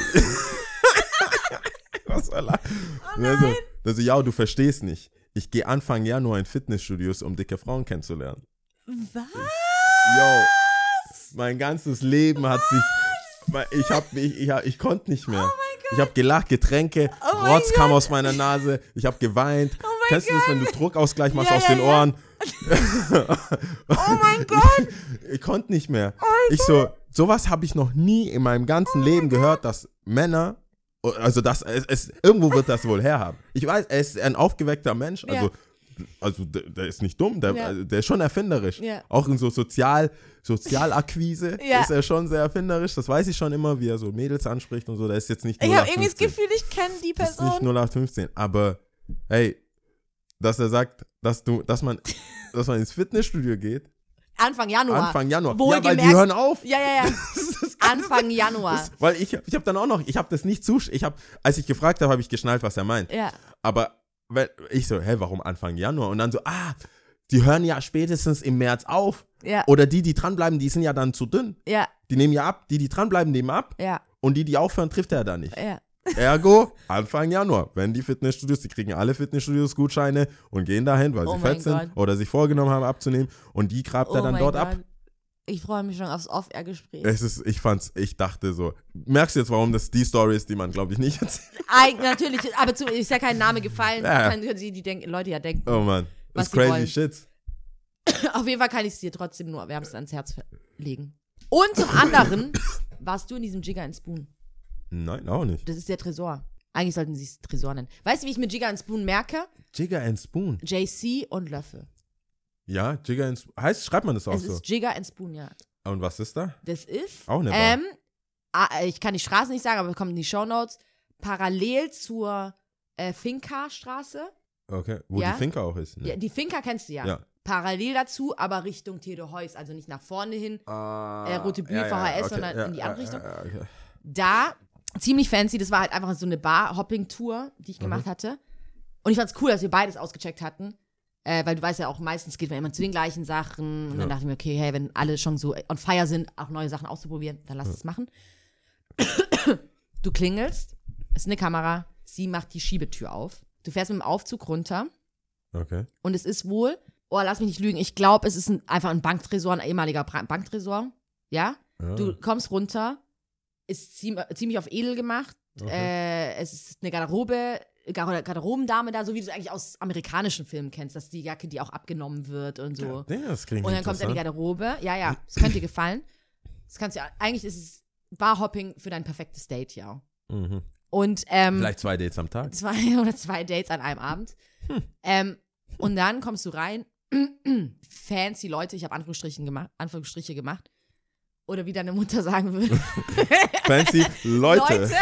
Was soll er? Oh also, also, ja, du verstehst nicht. Ich gehe Anfang Januar in Fitnessstudios, um dicke Frauen kennenzulernen. Was? Yo, mein ganzes Leben hat sich. Ich hab, ich, ich, ich konnte nicht mehr. Ich habe gelacht, Getränke, Oh mein Rotz kam aus meiner Nase, ich habe geweint. mein Kennst du das, wenn du Druckausgleich machst Ja, aus ja, den ja. Ohren? Oh mein Gott. Ich konnte nicht mehr. ich so, sowas habe ich noch nie in meinem ganzen Leben gehört, dass Männer, also das, es, es, irgendwo wird das wohl herhaben. Ich weiß, er ist ein aufgeweckter Mensch, also, Ja. also der, der ist nicht dumm, der, Ja. also, der ist schon erfinderisch. Ja. Auch in so Sozial, Sozialakquise Ja. ist er schon sehr erfinderisch. Das weiß ich schon immer, wie er so Mädels anspricht und so. Der ist jetzt nicht Ich habe irgendwie das 0815. Gefühl, ich kenne die Das ist nicht Person. 0815, aber hey, dass er sagt, dass du, dass man, dass man ins Fitnessstudio geht, Anfang Januar. Anfang Januar. Ja, weil Wohlgemerkt- die hören auf. Ja, ja, ja. Anfang Januar. Das, weil ich, ich habe dann auch noch, ich habe das nicht zusch, ich habe, als ich gefragt habe, habe ich geschnallt, was er meint. Ja. Aber weil, ich so, hä, warum Anfang Januar? Und dann so, ah, die hören ja spätestens im März auf. Ja. Oder die, die dranbleiben, die sind ja dann zu dünn. Ja. Die nehmen ja ab. Die, die dranbleiben, nehmen ab. Ja. Und die, die aufhören, trifft er dann nicht. Ja. Ergo, Anfang Januar, wenn die Fitnessstudios, die kriegen alle Fitnessstudios Gutscheine und gehen dahin, weil Oh sie fett sind Gott. oder sich vorgenommen haben abzunehmen. Und die grabt er Oh dann mein dort Gott. ab. Ich freue mich schon aufs Off-Air-Gespräch. Es ist, ich fand's, ich dachte so, merkst du jetzt, warum das die Story ist, die man, glaube ich, nicht erzählt? Eig natürlich, aber zu, ist ja kein Name gefallen. Ja. Können sie die denken, Leute ja denken. Oh Mann, das ist crazy wollen. shit. Auf jeden Fall kann ich es dir trotzdem nur wärmstens ans Herz legen. Und zum anderen warst du in diesem Jigger and Spoon. Nein, auch nicht. Das ist der Tresor. Eigentlich sollten sie es Tresor nennen. Weißt du, wie ich mit Jigger and Spoon merke? Jigger and Spoon. JC und Löffel. Ja, Jigger and Spoon. Heißt, schreibt man das auch es so? ist Jigger and Spoon, ja. Und was ist da? Das ist. Auch eine Bar. ähm, ah, Ich kann die Straße nicht sagen, aber es kommt in die Shownotes. Parallel zur äh, Finca-Straße. Okay, wo Ja? die Finca auch ist. Ja, Ne? die Finca kennst du ja. Ja. Parallel dazu, aber Richtung Theodor Heuss, also nicht nach vorne hin. Ah, Äh, Rote Bühne, VHS, sondern in die andere Richtung. Ja, okay. Da, ziemlich fancy, das war halt einfach so eine Bar-Hopping-Tour, die ich Mhm. gemacht hatte. Und ich fand's cool, dass wir beides ausgecheckt hatten. Äh, weil du weißt ja auch, meistens geht man immer zu den gleichen Sachen. Und Ja. dann dachte ich mir, okay, hey, wenn alle schon so on fire sind, auch neue Sachen auszuprobieren, dann lass es machen. Du klingelst, es ist eine Kamera, sie macht die Schiebetür auf. Du fährst mit dem Aufzug runter okay. und es ist wohl, oh, lass mich nicht lügen, ich glaube, es ist ein, einfach ein Banktresor, ein ehemaliger Banktresor. Ja? Ja. Du kommst runter, ist ziem ziemlich auf edel gemacht. Okay. Äh, es ist eine Garderobe, Gar- Garderobendame da, so wie du es eigentlich aus amerikanischen Filmen kennst, dass die Jacke, die auch abgenommen wird und so. Ja, das klingt Und dann kommt in die. Garderobe. Ja, ja, das könnte dir gefallen. Das kannst du, eigentlich ist es Barhopping für dein perfektes Date, ja. Mhm. Und ähm, Vielleicht zwei Dates am Tag. zwei oder zwei Dates an einem Abend. Ähm, und dann kommst du rein, fancy Leute, ich habe Anführungsstrichen gemacht, Anführungsstriche gemacht. Oder wie deine Mutter sagen würde. Fancy Leute. Leute,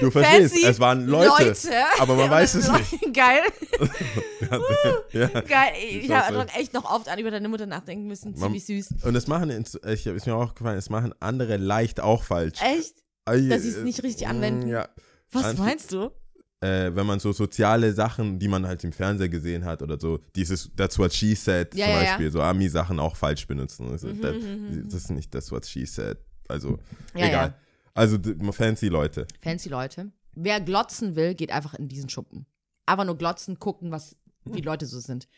Du verstehst, fancy es waren Leute. Leute. aber man weiß es Leute, nicht. Geil, ja. geil. Ich habe echt noch oft an über deine Mutter nachdenken müssen. Ziemlich süß. Und es machen, ich, ist mir auch gefallen, es machen andere leicht auch falsch. Echt? Dass sie es nicht richtig mm, anwenden? Ja, Was meinst du? Äh, wenn man so soziale Sachen, die man halt im Fernseher gesehen hat oder so, dieses That's what she said Ja, zum ja, ja. Beispiel, so Ami-Sachen auch falsch benutzen. Also, Mhm, that, mhm, mhm. das ist nicht That's what she said. Also, Ja, egal. ja. Also, fancy Leute. Fancy Leute. Wer glotzen will, geht einfach in diesen Schuppen. Einfach nur glotzen, gucken, was wie Leute so sind.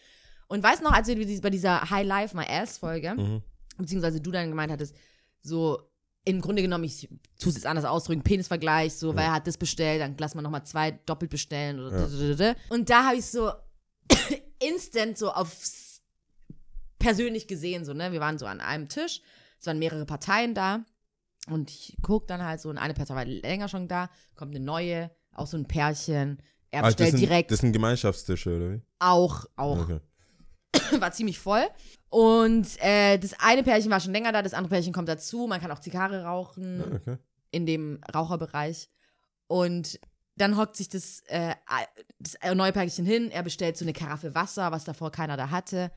Und weißt noch, als wir bei dieser High Life My Ass Folge, Mhm. beziehungsweise du dann gemeint hattest, so im Grunde genommen, ich tue es jetzt anders ausdrücken, Penisvergleich, so, wer hat das bestellt, dann lass mal nochmal zwei doppelt bestellen. Oder Und da habe ich so instant so aufs persönlich gesehen, so, ne? Wir waren so an einem Tisch, es waren mehrere Parteien da. Und ich guck dann halt so, und eine Partei war länger schon da, kommt eine neue, auch so ein Pärchen. Er Also, das, bestellt sind, direkt das sind Gemeinschaftstische, oder wie? auch, auch Okay. war ziemlich voll. Und äh, das eine Pärchen war schon länger da, das andere Pärchen kommt dazu. Man kann auch Zigarre rauchen Ah, okay. in dem Raucherbereich. Und dann hockt sich das, äh, das neue Pärchen hin, er bestellt so eine Karaffe Wasser, was davor keiner da hatte.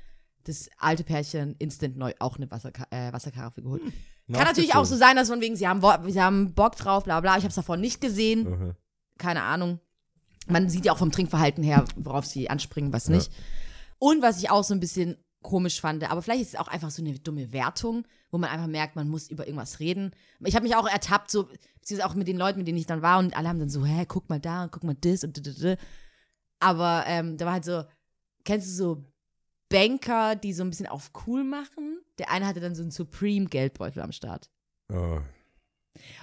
Das alte Pärchen instant neu auch eine Wasserka äh, Wasserkaraffe geholt. Kann natürlich auch so sein, dass von wegen, sie haben, sie haben Bock drauf, bla bla. Ich habe es davor nicht gesehen Okay. keine Ahnung. Man sieht ja auch vom Trinkverhalten her, worauf sie anspringen, was nicht. Und was ich auch so ein bisschen komisch fand, aber vielleicht ist es auch einfach so eine dumme Wertung, wo man einfach merkt, man muss über irgendwas reden. Ich habe mich auch ertappt, so, beziehungsweise auch mit den Leuten, mit denen ich dann war, und alle haben dann so, hä, guck mal da und guck mal das und da, da, da. Aber ähm, da war halt so, kennst du so Banker, die so ein bisschen auf cool machen? Der eine hatte dann so einen Supreme-Geldbeutel am Start. Oh.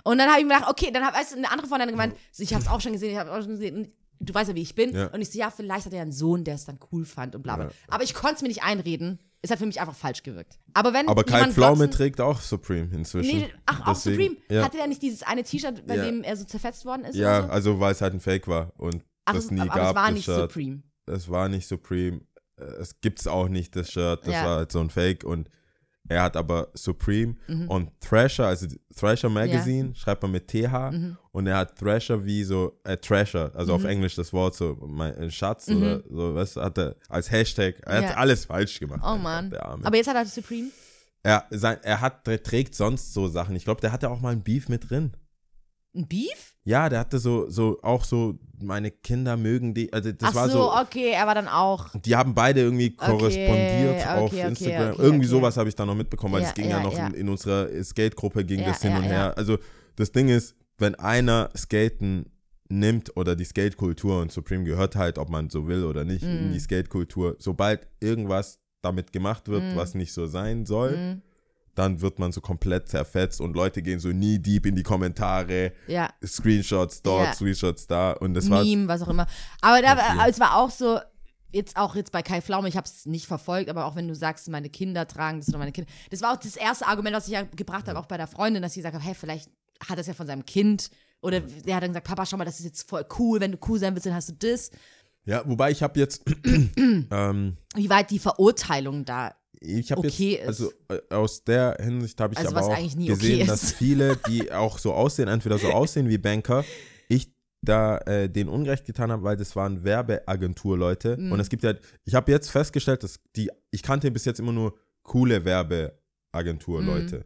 Und dann habe ich mir gedacht, okay, dann hat weißt du, eine andere von denen gemeint, ich habe es auch schon gesehen, ich habe auch schon gesehen. Du weißt ja, wie ich bin. Ja. Und ich so, ja, vielleicht hat er einen Sohn, der es dann cool fand und bla bla. Ja. Aber ich konnte es mir nicht einreden. Es hat für mich einfach falsch gewirkt. Aber wenn Aber Kai Pflaume glotzen- trägt auch Supreme inzwischen. Nee, ach, auch Deswegen- Supreme. Ja, Hatte der nicht dieses eine T-Shirt, bei dem er so zerfetzt worden ist? ja so? also weil es halt ein Fake war und Ach, das es- nie aber, gab. aber es war nicht Shirt. Supreme. Es war nicht Supreme. Es gibt's auch nicht, das Shirt. Das war halt so ein Fake und er hat aber Supreme Mhm. und Thrasher, also Thrasher Magazine, schreibt man mit TH Mhm. und er hat Thrasher wie so, äh, Treasure, also auf Englisch das Wort so, mein Schatz oder so, was hat er als Hashtag, er Mhm. Ja. hat alles falsch gemacht. Oh Mann. Aber jetzt hat er Supreme. er, sein, er hat, trägt sonst so Sachen. Ich glaube, der hatte auch mal ein Beef mit drin. Ein Beef? Ja, der hatte so, so, auch so, meine Kinder mögen die, also das Ach war so, okay, er war dann auch. die haben beide irgendwie korrespondiert okay, auf okay, Instagram. okay, irgendwie sowas habe ich da noch mitbekommen, weil Ja, es ging ja, ja, noch ja. In, in unserer Skate-Gruppe ging das hin und her. Also das Ding ist, wenn einer Skaten nimmt oder die Skate-Kultur und Supreme gehört halt, ob man so will oder nicht, Mm. in die Skate-Kultur, sobald irgendwas damit gemacht wird, Mm. was nicht so sein soll, Mhm. Dann wird man so komplett zerfetzt und Leute gehen so nie deep in die Kommentare, Ja. Screenshots dort, Ja. Screenshots da und das war Meme, was auch immer. Aber da, war- es war auch so, jetzt auch jetzt bei Kai Pflaume, ich habe es nicht verfolgt, aber auch wenn du sagst, meine Kinder tragen das oder meine Kinder, das war auch das erste Argument, was ich ja gebracht habe, auch bei der Freundin, dass sie gesagt hat, hey, vielleicht hat das ja von seinem Kind oder der hat dann gesagt, Papa, schau mal, das ist jetzt voll cool, wenn du cool sein willst, dann hast du das. ja, wobei ich habe jetzt ähm, Wie weit die Verurteilung da ich habe okay jetzt, ist. also äh, aus der Hinsicht habe ich Also aber auch gesehen, okay dass ist. viele, die auch so aussehen, entweder so aussehen wie Banker, ich da äh, denen Unrecht getan habe, weil das waren Werbeagentur-Leute. Mhm. Und es gibt halt, ich habe jetzt festgestellt, dass die, ich kannte bis jetzt immer nur coole Werbeagentur-Leute.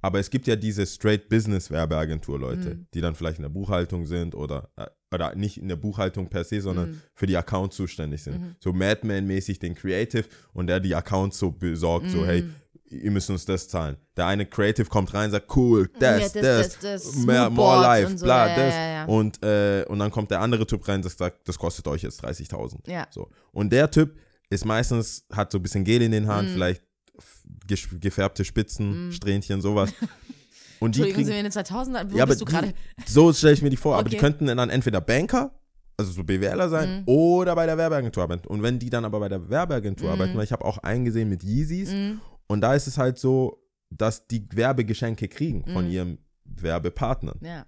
Aber es gibt ja diese straight Business Werbeagentur-Leute, Mhm. die dann vielleicht in der Buchhaltung sind oder, äh, oder nicht in der Buchhaltung per se, sondern Mhm. für die Accounts zuständig sind. So Madman-mäßig den Creative und der die Accounts so besorgt, so Mhm. hey, ihr müsst uns das zahlen. Der eine Creative kommt rein, sagt cool, Ja, das, das, das, das, das, mehr, more life, und so, bla, ja, das. ja, ja. Und, äh, und dann kommt der andere Typ rein, das sagt, das kostet euch jetzt 30.000. Ja. So. Und der Typ ist meistens, hat so ein bisschen Gel in den Haaren, Mhm. vielleicht gefärbte Spitzen, Strähnchen, sowas. Und die Entschuldigung, sind kriegen, wir in den 2000ern? Wo ja, bist du gerade? so stelle ich mir die vor. Aber die Okay. könnten dann entweder Banker, also so BWLer sein, Mhm. oder bei der Werbeagentur arbeiten. Und wenn die dann aber bei der Werbeagentur Mhm. arbeiten, weil ich habe auch eingesehen mit Yeezys, und da ist es halt so, dass die Werbegeschenke kriegen von Mhm. ihrem Werbepartnern. Ja.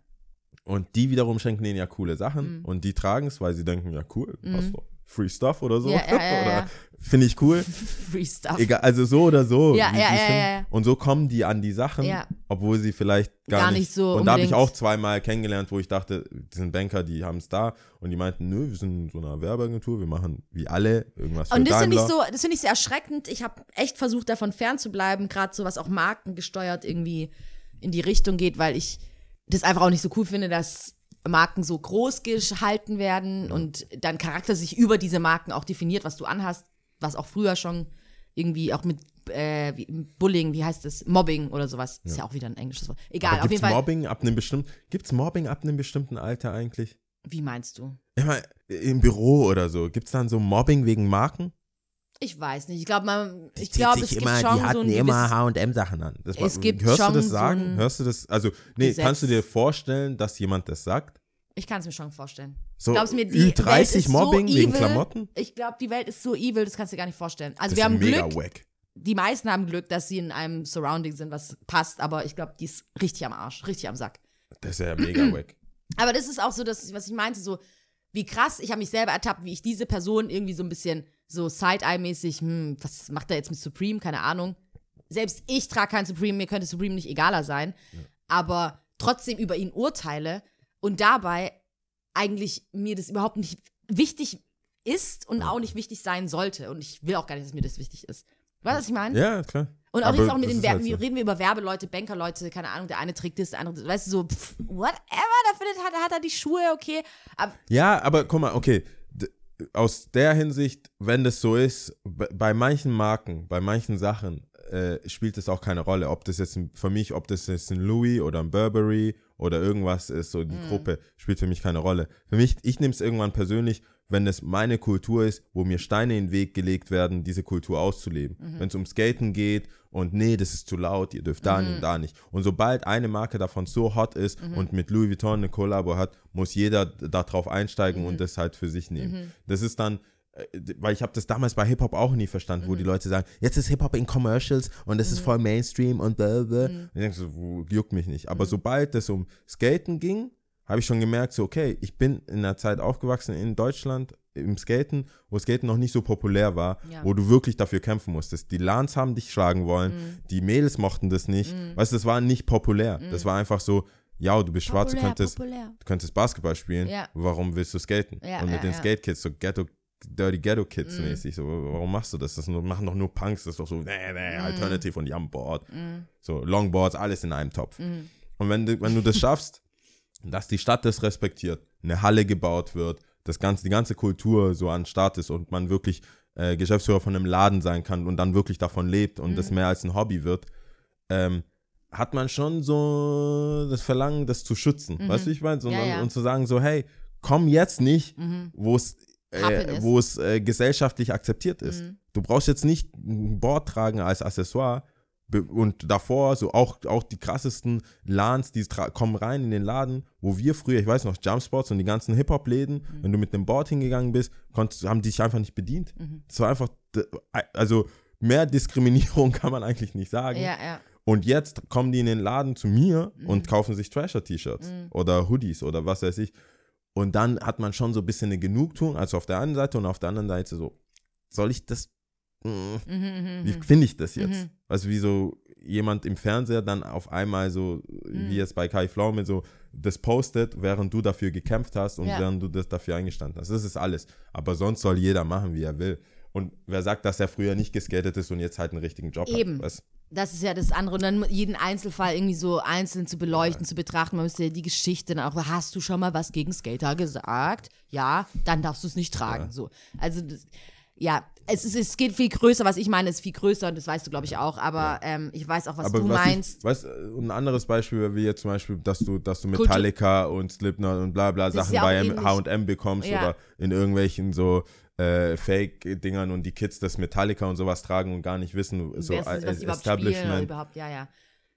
Und die wiederum schenken denen ja coole Sachen Mhm. und die tragen es, weil sie denken, ja cool, hast du Free Stuff oder so. Ja, ja, ja, oder finde ich cool. Free Stuff. Egal, also so oder so. Ja, ja, ja, ja. Und so kommen die an die Sachen, Ja. obwohl sie vielleicht gar, Gar nicht, nicht so Und da habe ich auch zweimal kennengelernt, wo ich dachte, die sind Banker, die haben es da. Und die meinten, nö, wir sind in so einer Werbeagentur, wir machen wie alle irgendwas für Und das finde ich so, das finde ich sehr erschreckend. Ich habe echt versucht, davon fernzubleiben, gerade so was auch markengesteuert irgendwie in die Richtung geht, weil ich das einfach auch nicht so cool finde, dass Marken so groß gehalten werden und dein Charakter sich über diese Marken auch definiert, was du anhast, was auch früher schon irgendwie auch mit äh, wie, Bullying, wie heißt das? Mobbing oder sowas. Ist ja auch wieder ein englisches Wort. Egal, auf gibt's jeden Fall. Mobbing ab einem bestimmten, gibt's Mobbing ab einem bestimmten Alter eigentlich? Wie meinst du? Ich meine, im Büro oder so, gibt's dann so Mobbing wegen Marken? Ich weiß nicht. Ich glaube, man, ich glaube, es gibt immer, schon die so hatten ein immer gewisses H&M-Sachen an. Das war- Es gibt Hörst schon du das so sagen? ein Hörst du das? Also, nee, Gesetz. kannst du dir vorstellen, dass jemand das sagt? Ich kann es mir schon vorstellen. So Glaubst du mir, die Ü30 Welt ist Mobbing so wegen evil. Klamotten? Ich glaube, die Welt ist so evil, das kannst du dir gar nicht vorstellen. Also Das wir haben mega Glück, wack. die meisten haben Glück, dass sie in einem Surrounding sind, was passt, aber ich glaube, die ist richtig am Arsch, richtig am Sack. Das ist ja mega wack. Aber das ist auch so, dass, was ich meinte, so wie krass, ich habe mich selber ertappt, wie ich diese Person irgendwie so ein bisschen so Side-Eye-mäßig, hm, was macht er jetzt mit Supreme, keine Ahnung. Selbst ich trage kein Supreme, mir könnte Supreme nicht egaler sein, aber trotzdem über ihn urteile und dabei eigentlich mir das überhaupt nicht wichtig ist und auch nicht wichtig sein sollte. Und ich will auch gar nicht, dass mir das wichtig ist. Weißt du, was ich meine? Ja, klar. Und auch Aber jetzt auch mit den Werben, halt so. reden wir über Werbeleute, Bankerleute, keine Ahnung, der eine trägt das, der andere, weißt du, so, pff, whatever, da findet, hat, hat er die Schuhe, okay. Aber Ja, aber guck mal, okay. Aus der Hinsicht, wenn das so ist, bei manchen Marken, bei manchen Sachen, äh, spielt es auch keine Rolle, ob das jetzt ein, für mich, ob das jetzt ein Louis oder ein Burberry oder irgendwas ist, so die Gruppe, spielt für mich keine Rolle. Für mich, ich nehme es irgendwann persönlich, wenn es meine Kultur ist, wo mir Steine in den Weg gelegt werden, diese Kultur auszuleben. Mhm. Wenn es um Skaten geht und nee, das ist zu laut, ihr dürft da Mhm. nicht und da nicht. Und sobald eine Marke davon so hot ist Mhm. und mit Louis Vuitton eine Kollabo hat, muss jeder darauf einsteigen Mhm. und das halt für sich nehmen. Das ist dann, äh, weil ich habe das damals bei Hip-Hop auch nie verstanden, Mhm. wo die Leute sagen, jetzt ist Hip-Hop in Commercials und das ist voll Mainstream und blah, blah. Und ich denke so, juckt mich nicht. Mhm. Aber sobald es um Skaten ging, habe ich schon gemerkt, so okay, ich bin in einer Zeit aufgewachsen in Deutschland im Skaten, wo Skaten noch nicht so populär war, Ja. wo du wirklich dafür kämpfen musstest. Die Lans haben dich schlagen wollen, Mhm. die Mädels mochten das nicht. Weißt du, das war nicht populär. Das war einfach so, ja, du bist schwarz, du Populär, könntest, populär. du könntest Basketball spielen, Ja. warum willst du skaten? Ja, Und mit den ja. Skate Kids, so Ghetto, Dirty Ghetto Mhm. Kids mäßig, so, warum machst du das? Das machen doch nur Punks, das ist doch so, nee, nee, Mhm. Alternative und Jumpboard. So, Longboards, alles in einem Topf. Mhm. Und wenn du, wenn du das schaffst, dass die Stadt das respektiert, eine Halle gebaut wird, das ganze, die ganze Kultur so an Start ist und man wirklich äh, Geschäftsführer von einem Laden sein kann und dann wirklich davon lebt und Mhm. das mehr als ein Hobby wird, ähm, hat man schon so das Verlangen, das zu schützen. Weißt du, wie ich meine? So, Mhm. Ja, und, ja. Mhm. und zu sagen, so, hey, komm jetzt nicht, wo es äh, ist. wo es äh, gesellschaftlich akzeptiert ist. Mhm. Du brauchst jetzt nicht ein Board tragen als Accessoire und davor so auch, auch die krassesten Lans, die kommen rein in den Laden, wo wir früher, ich weiß noch, Jumpspots und die ganzen Hip-Hop-Läden, Mhm. wenn du mit dem Board hingegangen bist, konntest, haben die dich einfach nicht bedient. Mhm. Das war einfach, also mehr Diskriminierung kann man eigentlich nicht sagen. Ja, ja. Und jetzt kommen die in den Laden zu mir Mhm. und kaufen sich Trasher-T-Shirts oder Hoodies oder was weiß ich. Und dann hat man schon so ein bisschen eine Genugtuung, also auf der einen Seite und auf der anderen Seite so, soll ich das, mm, Mhm, wie finde ich das jetzt? Also wie so jemand im Fernseher dann auf einmal so, Mhm. wie jetzt bei Kai Pflaume, so das postet, während du dafür gekämpft hast und Ja. während du das dafür eingestanden hast. Das ist alles. Aber sonst soll jeder machen, wie er will. Und wer sagt, dass er früher nicht geskatet ist und jetzt halt einen richtigen Job Eben. hat? Weißt? Das ist ja das andere. Und dann jeden Einzelfall irgendwie so einzeln zu beleuchten, zu betrachten. Man müsste ja die Geschichte dann auch, hast du schon mal was gegen Skater gesagt? Ja, dann darfst du es nicht tragen. So. Also, das, ja, es, ist, es geht viel größer. Was ich meine, ist viel größer und das weißt du, glaube ich, auch. Aber ähm, ich weiß auch, was Aber du was meinst. Ich, weißt, äh, ein anderes Beispiel wäre wie jetzt zum Beispiel, dass du, dass du Metallica und Slipknot und bla bla ist Sachen ja bei. H&M bekommst Ja. oder in irgendwelchen so äh, Fake-Dingern und die Kids das Metallica und sowas tragen und gar nicht wissen, so ist, was Establishment. überhaupt, ja, ja.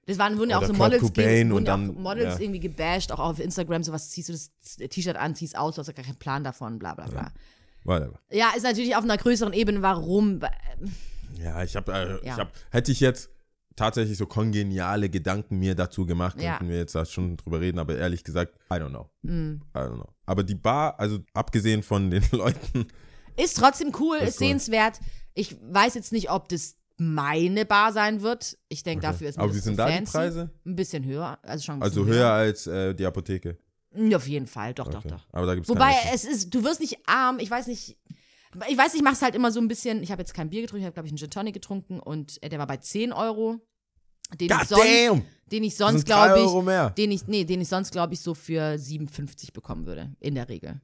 Das waren, wurden ja auch so Models, Cobain und ja auch dann- Models ja. irgendwie gebasht, auch auf Instagram, sowas ziehst du das T-Shirt an, ziehst aus, du hast ja gar keinen Plan davon, bla bla bla. Whatever. Ja, ist natürlich auf einer größeren Ebene, warum. Ja, ich habe, äh, Ja. ich hab, hätte ich jetzt tatsächlich so kongeniale Gedanken mir dazu gemacht, Ja. könnten wir jetzt da schon drüber reden, aber ehrlich gesagt, I don't know. Mm. I don't know. Aber die Bar, also abgesehen von den Leuten, Ist trotzdem cool, Ist ist, cool. sehenswert. Ich weiß jetzt nicht, ob das meine Bar sein wird. Ich denke, dafür ist mir aber das wie zu sind da die. Preise? Ein bisschen höher, also schon ein Also bisschen höher als äh, die Apotheke. Auf jeden Fall, doch, Okay. doch, doch. Aber da gibt's Wobei es ist, du wirst nicht arm, ich weiß nicht. Ich weiß, ich mache es halt immer so ein bisschen. Ich habe jetzt kein Bier getrunken, ich habe, glaube ich, einen Gin Tonic getrunken und äh, der war bei 10 Euro. Den ich God sonst, damn! den ich sonst, glaube ich, mehr. den ich, nee, den ich sonst, glaube ich, so für 57 bekommen würde, in der Regel.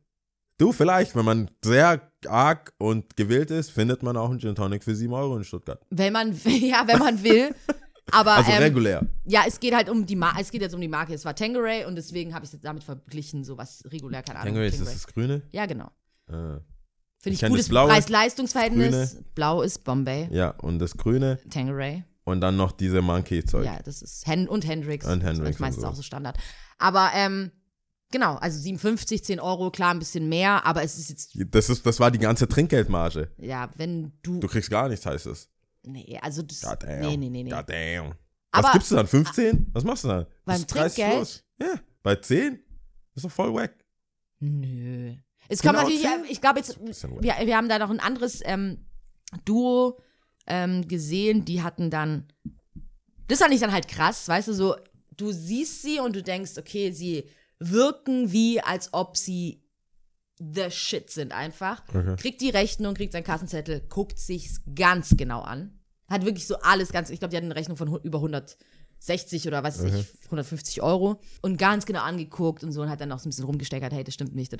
Du, vielleicht, wenn man sehr arg und gewillt ist, findet man auch einen Gin Tonic für 7 Euro in Stuttgart. Wenn man, ja, wenn man will. Aber Also ähm, regulär. ja, es geht halt um die Marke, es geht jetzt um die Marke. Es war Tangeray und deswegen habe ich es damit verglichen, so was regulär, keine Ahnung. Tangeray, ist das das Grüne? Ja, genau. Ah. Finde Ich ich gutes Preis-Leistungs-Verhältnis. Blau ist Bombay, Ja, und das Grüne Tangeray. und dann noch diese Monkey-Zeug. Ja, das ist Hen und Hendrix. Und Hendrix Das ist meistens so. auch so Standard. Aber ähm, genau, also 57, 10 Euro, klar, ein bisschen mehr, aber es ist jetzt, Das, ist, das war die ganze Trinkgeldmarge. ja, wenn du. Du kriegst gar nichts, heißt es. Nee, also das. God damn. Nee, nee, nee, nee. God damn. Aber- Was gibst du dann? 15? Was machst du dann? Beim Das ist 30 Trinkgeld? Los. Ja, bei 10? Das ist doch voll wack. Nö. Es Genau, kommt natürlich, zehn? ich glaube jetzt, wir, wir haben da noch ein anderes ähm, Duo ähm, gesehen, die hatten dann, das fand ich dann halt krass, weißt du, so, du siehst sie und du denkst, okay, sie wirken wie, als ob sie the shit sind einfach. Okay. Kriegt die Rechnung, kriegt seinen Kassenzettel, guckt sich's ganz genau an. Hat wirklich so alles ganz, ich glaube, die hatten eine Rechnung von über 160 oder was weiß ich, 150 Euro und ganz genau angeguckt und so und hat dann auch so ein bisschen rumgesteckert, hey, das stimmt nicht.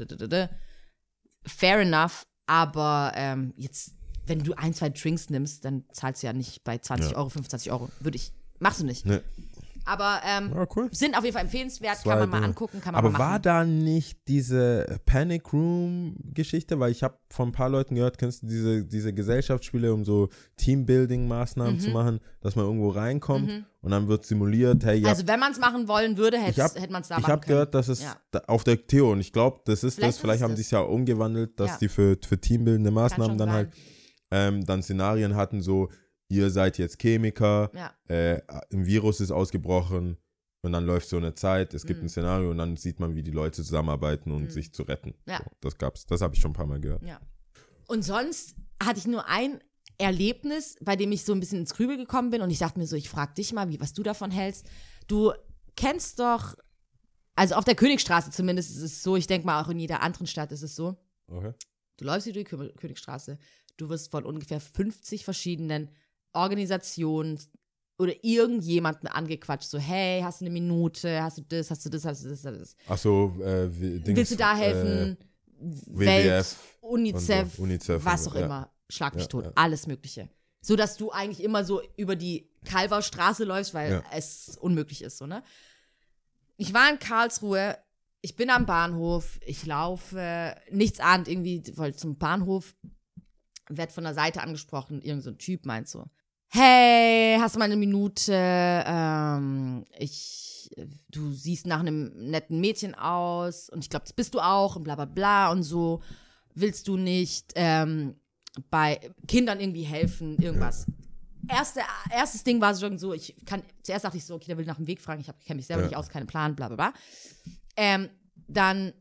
Fair enough, aber ähm, jetzt, wenn du ein, zwei Drinks nimmst, dann zahlst du ja nicht bei 20 Ja. Euro, 25 Euro. Würde ich, machst du nicht. Ne. Aber ähm, Ja, cool. sind auf jeden Fall empfehlenswert, Zwei kann man mal Dinge. angucken, kann man Aber mal war da nicht diese Panic Room Geschichte? Weil ich habe von ein paar Leuten gehört, kennst du diese, diese Gesellschaftsspiele, um so Teambuilding-Maßnahmen Mhm. zu machen, dass man irgendwo reinkommt und dann wird simuliert, hey, ja, Also wenn man es machen wollen würde, ich hätte habe hätte man es da ich machen hab können. gehört, dass es Ja. auf der Theo und ich glaube, das ist Vielleicht das, vielleicht haben das. die es ja umgewandelt, dass Ja. die für, für teambildende Maßnahmen dann sein. halt ähm, dann Szenarien hatten, so, ihr seid jetzt Chemiker, Ja. äh, ein Virus ist ausgebrochen und dann läuft so eine Zeit, es gibt Mhm. ein Szenario und dann sieht man, wie die Leute zusammenarbeiten und sich zu retten. Ja. So, das gab's, das habe ich schon ein paar Mal gehört. Ja. Und sonst hatte ich nur ein Erlebnis, bei dem ich so ein bisschen ins Grübel gekommen bin und ich dachte mir so, ich frage dich mal, wie, was du davon hältst. Du kennst doch, also auf der Königstraße zumindest ist es so, ich denke mal auch in jeder anderen Stadt ist es so, Okay. du läufst hier durch die Kö- Königstraße, du wirst von ungefähr 50 verschiedenen Organisationen oder irgendjemanden angequatscht, so, hey, hast du eine Minute, hast du das, hast du das, hast du das, hast du das. Achso, äh, wie- Dings, Willst du da helfen? Äh, Welt, WWF UNICEF, so, UNICEF was auch so, ja. immer. Schlag mich Ja, tot. ja. Alles Mögliche. So dass du eigentlich immer so über die Kalverstraße läufst, weil es unmöglich ist, so, ne? Ich war in Karlsruhe, ich bin am Bahnhof, ich laufe, nichts ahnt, irgendwie wollte zum Bahnhof, werd von der Seite angesprochen, irgend so ein Typ meint so, hey, hast du mal eine Minute, ähm, ich, du siehst nach einem netten Mädchen aus und ich glaube, das bist du auch und bla bla bla und so, willst du nicht ähm, bei Kindern irgendwie helfen, irgendwas. Erste, erstes Ding war schon so, ich kann, zuerst dachte ich so, okay, der will nach dem Weg fragen, ich kenne mich selber Ja. nicht aus, keinen Plan, bla bla bla. Ähm, dann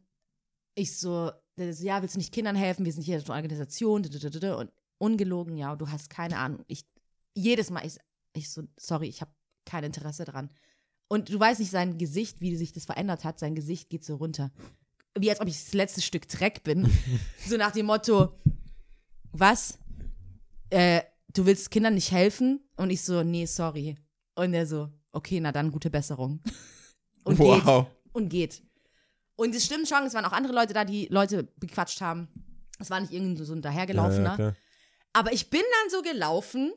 ich so, ja, willst du nicht Kindern helfen? Wir sind hier eine Organisation, und ungelogen, ja, du hast keine Ahnung. Ich, jedes Mal, ich, ich so, sorry, ich habe kein Interesse dran. Und du weißt nicht, sein Gesicht, wie sich das verändert hat, sein Gesicht geht so runter. Wie als ob ich das letzte Stück Dreck bin. so nach dem Motto, was? Äh, du willst Kindern nicht helfen? Und ich so, nee, sorry. Und er so, okay, na dann, gute Besserung. Und geht wow. und geht. Und es stimmt schon, es waren auch andere Leute da, die Leute bequatscht haben. Es war nicht irgend so ein Ja, dahergelaufener. ja, klar. Aber ich bin dann so gelaufen,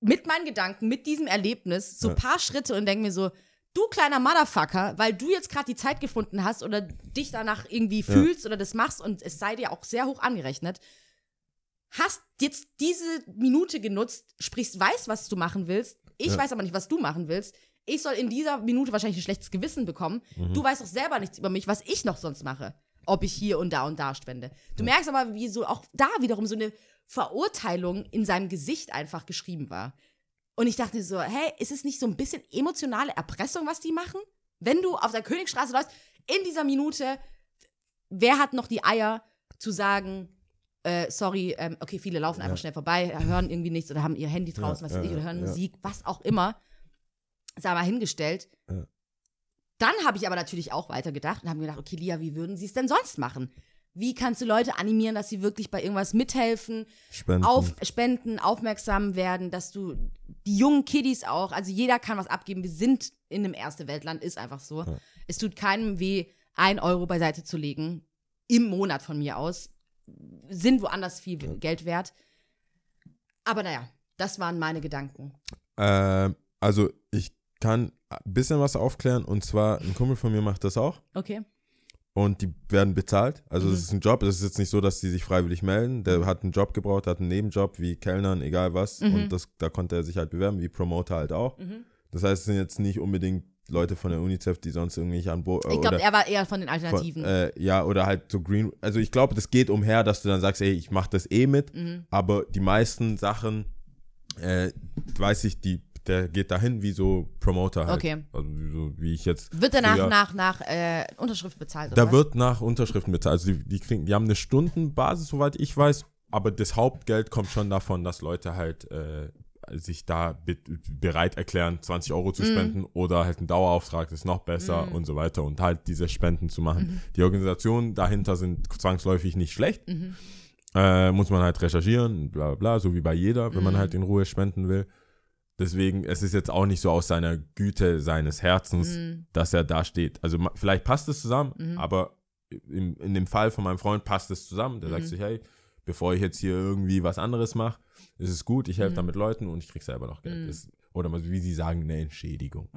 mit meinen Gedanken, mit diesem Erlebnis, so ein Ja. paar Schritte und denke mir so, du kleiner Motherfucker, weil du jetzt gerade die Zeit gefunden hast oder dich danach irgendwie fühlst oder das machst und es sei dir auch sehr hoch angerechnet, hast jetzt diese Minute genutzt, sprichst, weißt, was du machen willst. Ich Ja. weiß aber nicht, was du machen willst. ich soll in dieser Minute wahrscheinlich ein schlechtes Gewissen bekommen. Mhm. Du weißt doch selber nichts über mich, was ich noch sonst mache. Ob ich hier und da und da spende. Du merkst aber, wie so auch da wiederum so eine Verurteilung in seinem Gesicht einfach geschrieben war. Und ich dachte so, hey, ist es nicht so ein bisschen emotionale Erpressung, was die machen? Wenn du auf der Königstraße läufst, in dieser Minute, wer hat noch die Eier zu sagen, äh, sorry, ähm, okay, viele laufen einfach schnell vorbei, hören irgendwie nichts oder haben ihr Handy draußen, was weiß ja, ich, oder hören ja. Musik, was auch immer. Sei mal hingestellt. Ja. Dann habe ich aber natürlich auch weitergedacht und habe mir gedacht, okay, Lia, wie würden sie es denn sonst machen? Wie kannst du Leute animieren, dass sie wirklich bei irgendwas mithelfen, Spenden. auf Spenden, aufmerksam werden, dass du die jungen Kiddies auch, also jeder kann was abgeben. Wir sind in einem erste Weltland, ist einfach so. Es tut keinem weh, ein Euro beiseite zu legen, im Monat von mir aus. Sind woanders viel Geld wert. Aber naja, das waren meine Gedanken. Ähm, also ich kann ein bisschen was aufklären und zwar ein Kumpel von mir macht das auch Okay. Und die werden bezahlt. Also Mhm. es ist ein Job, es ist jetzt nicht so, dass die sich freiwillig melden. Der hat einen Job gebraucht, hat einen Nebenjob wie Kellnern, egal was Mhm. und das, da konnte er sich halt bewerben, wie Promoter halt auch. Das heißt, es sind jetzt nicht unbedingt Leute von der UNICEF, die sonst irgendwie an Bo Ich glaube, er war eher von den von, Alternativen. äh, ja, oder halt so Green. Also ich glaube, das geht umher, dass du dann sagst, ey, ich mache das eh mit. Mhm. Aber die meisten Sachen, äh, weiß ich, die, der geht dahin wie so Promoter halt. Okay. Also wie so, wie ich jetzt. wird danach früher- nach, nach äh, Unterschrift bezahlt? Da was? wird nach Unterschriften bezahlt. Also die, die, kriegen, die haben eine Stundenbasis, soweit ich weiß. Aber das Hauptgeld kommt schon davon, dass Leute halt äh, sich da be bereit erklären, 20 Euro Mhm. zu spenden oder halt ein Dauerauftrag ist noch besser und so weiter und halt diese Spenden zu machen. Mhm. Die Organisationen dahinter sind zwangsläufig nicht schlecht. Mhm. Äh, muss man halt recherchieren, bla bla, so wie bei jeder, wenn Mhm. man halt in Ruhe spenden will. Deswegen, es ist jetzt auch nicht so aus seiner Güte seines Herzens, Mhm. dass er da steht. Also vielleicht passt es zusammen, aber in, in dem Fall von meinem Freund passt es zusammen. Der Mhm. sagt sich, hey, bevor ich jetzt hier irgendwie was anderes mache, ist es gut, ich helfe Mhm. damit Leuten und ich krieg selber noch Geld. Das, oder wie sie sagen, eine Entschädigung.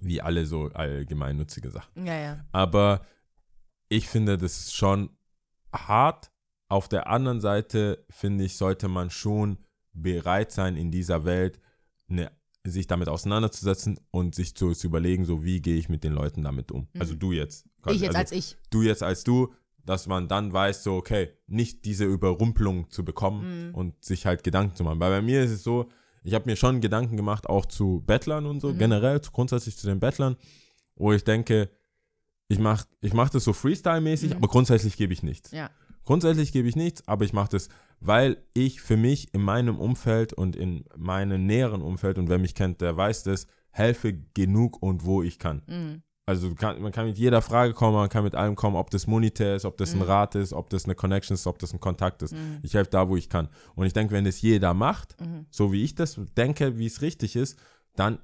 Wie alle so allgemeinnützige Sachen. Ja, ja. Aber ich finde, das ist schon hart. Auf der anderen Seite, finde ich, sollte man schon bereit sein, in dieser Welt eine, sich damit auseinanderzusetzen und sich zu, zu überlegen, so wie gehe ich mit den Leuten damit um. Also du jetzt. quasi. Mhm. Ich jetzt also als ich. Du jetzt als du, dass man dann weiß, so, okay, nicht diese Überrumpelung zu bekommen Mhm. und sich halt Gedanken zu machen. Weil bei mir ist es so, ich habe mir schon Gedanken gemacht, auch zu Bettlern und Mhm. so, generell zu, grundsätzlich zu den Bettlern, wo ich denke, ich mache ich mach das so Freestyle-mäßig, aber grundsätzlich gebe ich nichts. Mhm. Ja. Grundsätzlich gebe ich nichts, aber ich mache das, weil ich für mich in meinem Umfeld und in meinem näheren Umfeld, und wer mich kennt, der weiß das, helfe genug und wo ich kann. Mhm. Also kann, man kann mit jeder Frage kommen, man kann mit allem kommen, ob das monetär ist, ob das Mhm. ein Rat ist, ob das eine Connection ist, ob das ein Kontakt ist. Ich helfe da, wo ich kann. Und ich denke, wenn das jeder macht, Mhm. so wie ich das denke, wie es richtig ist, dann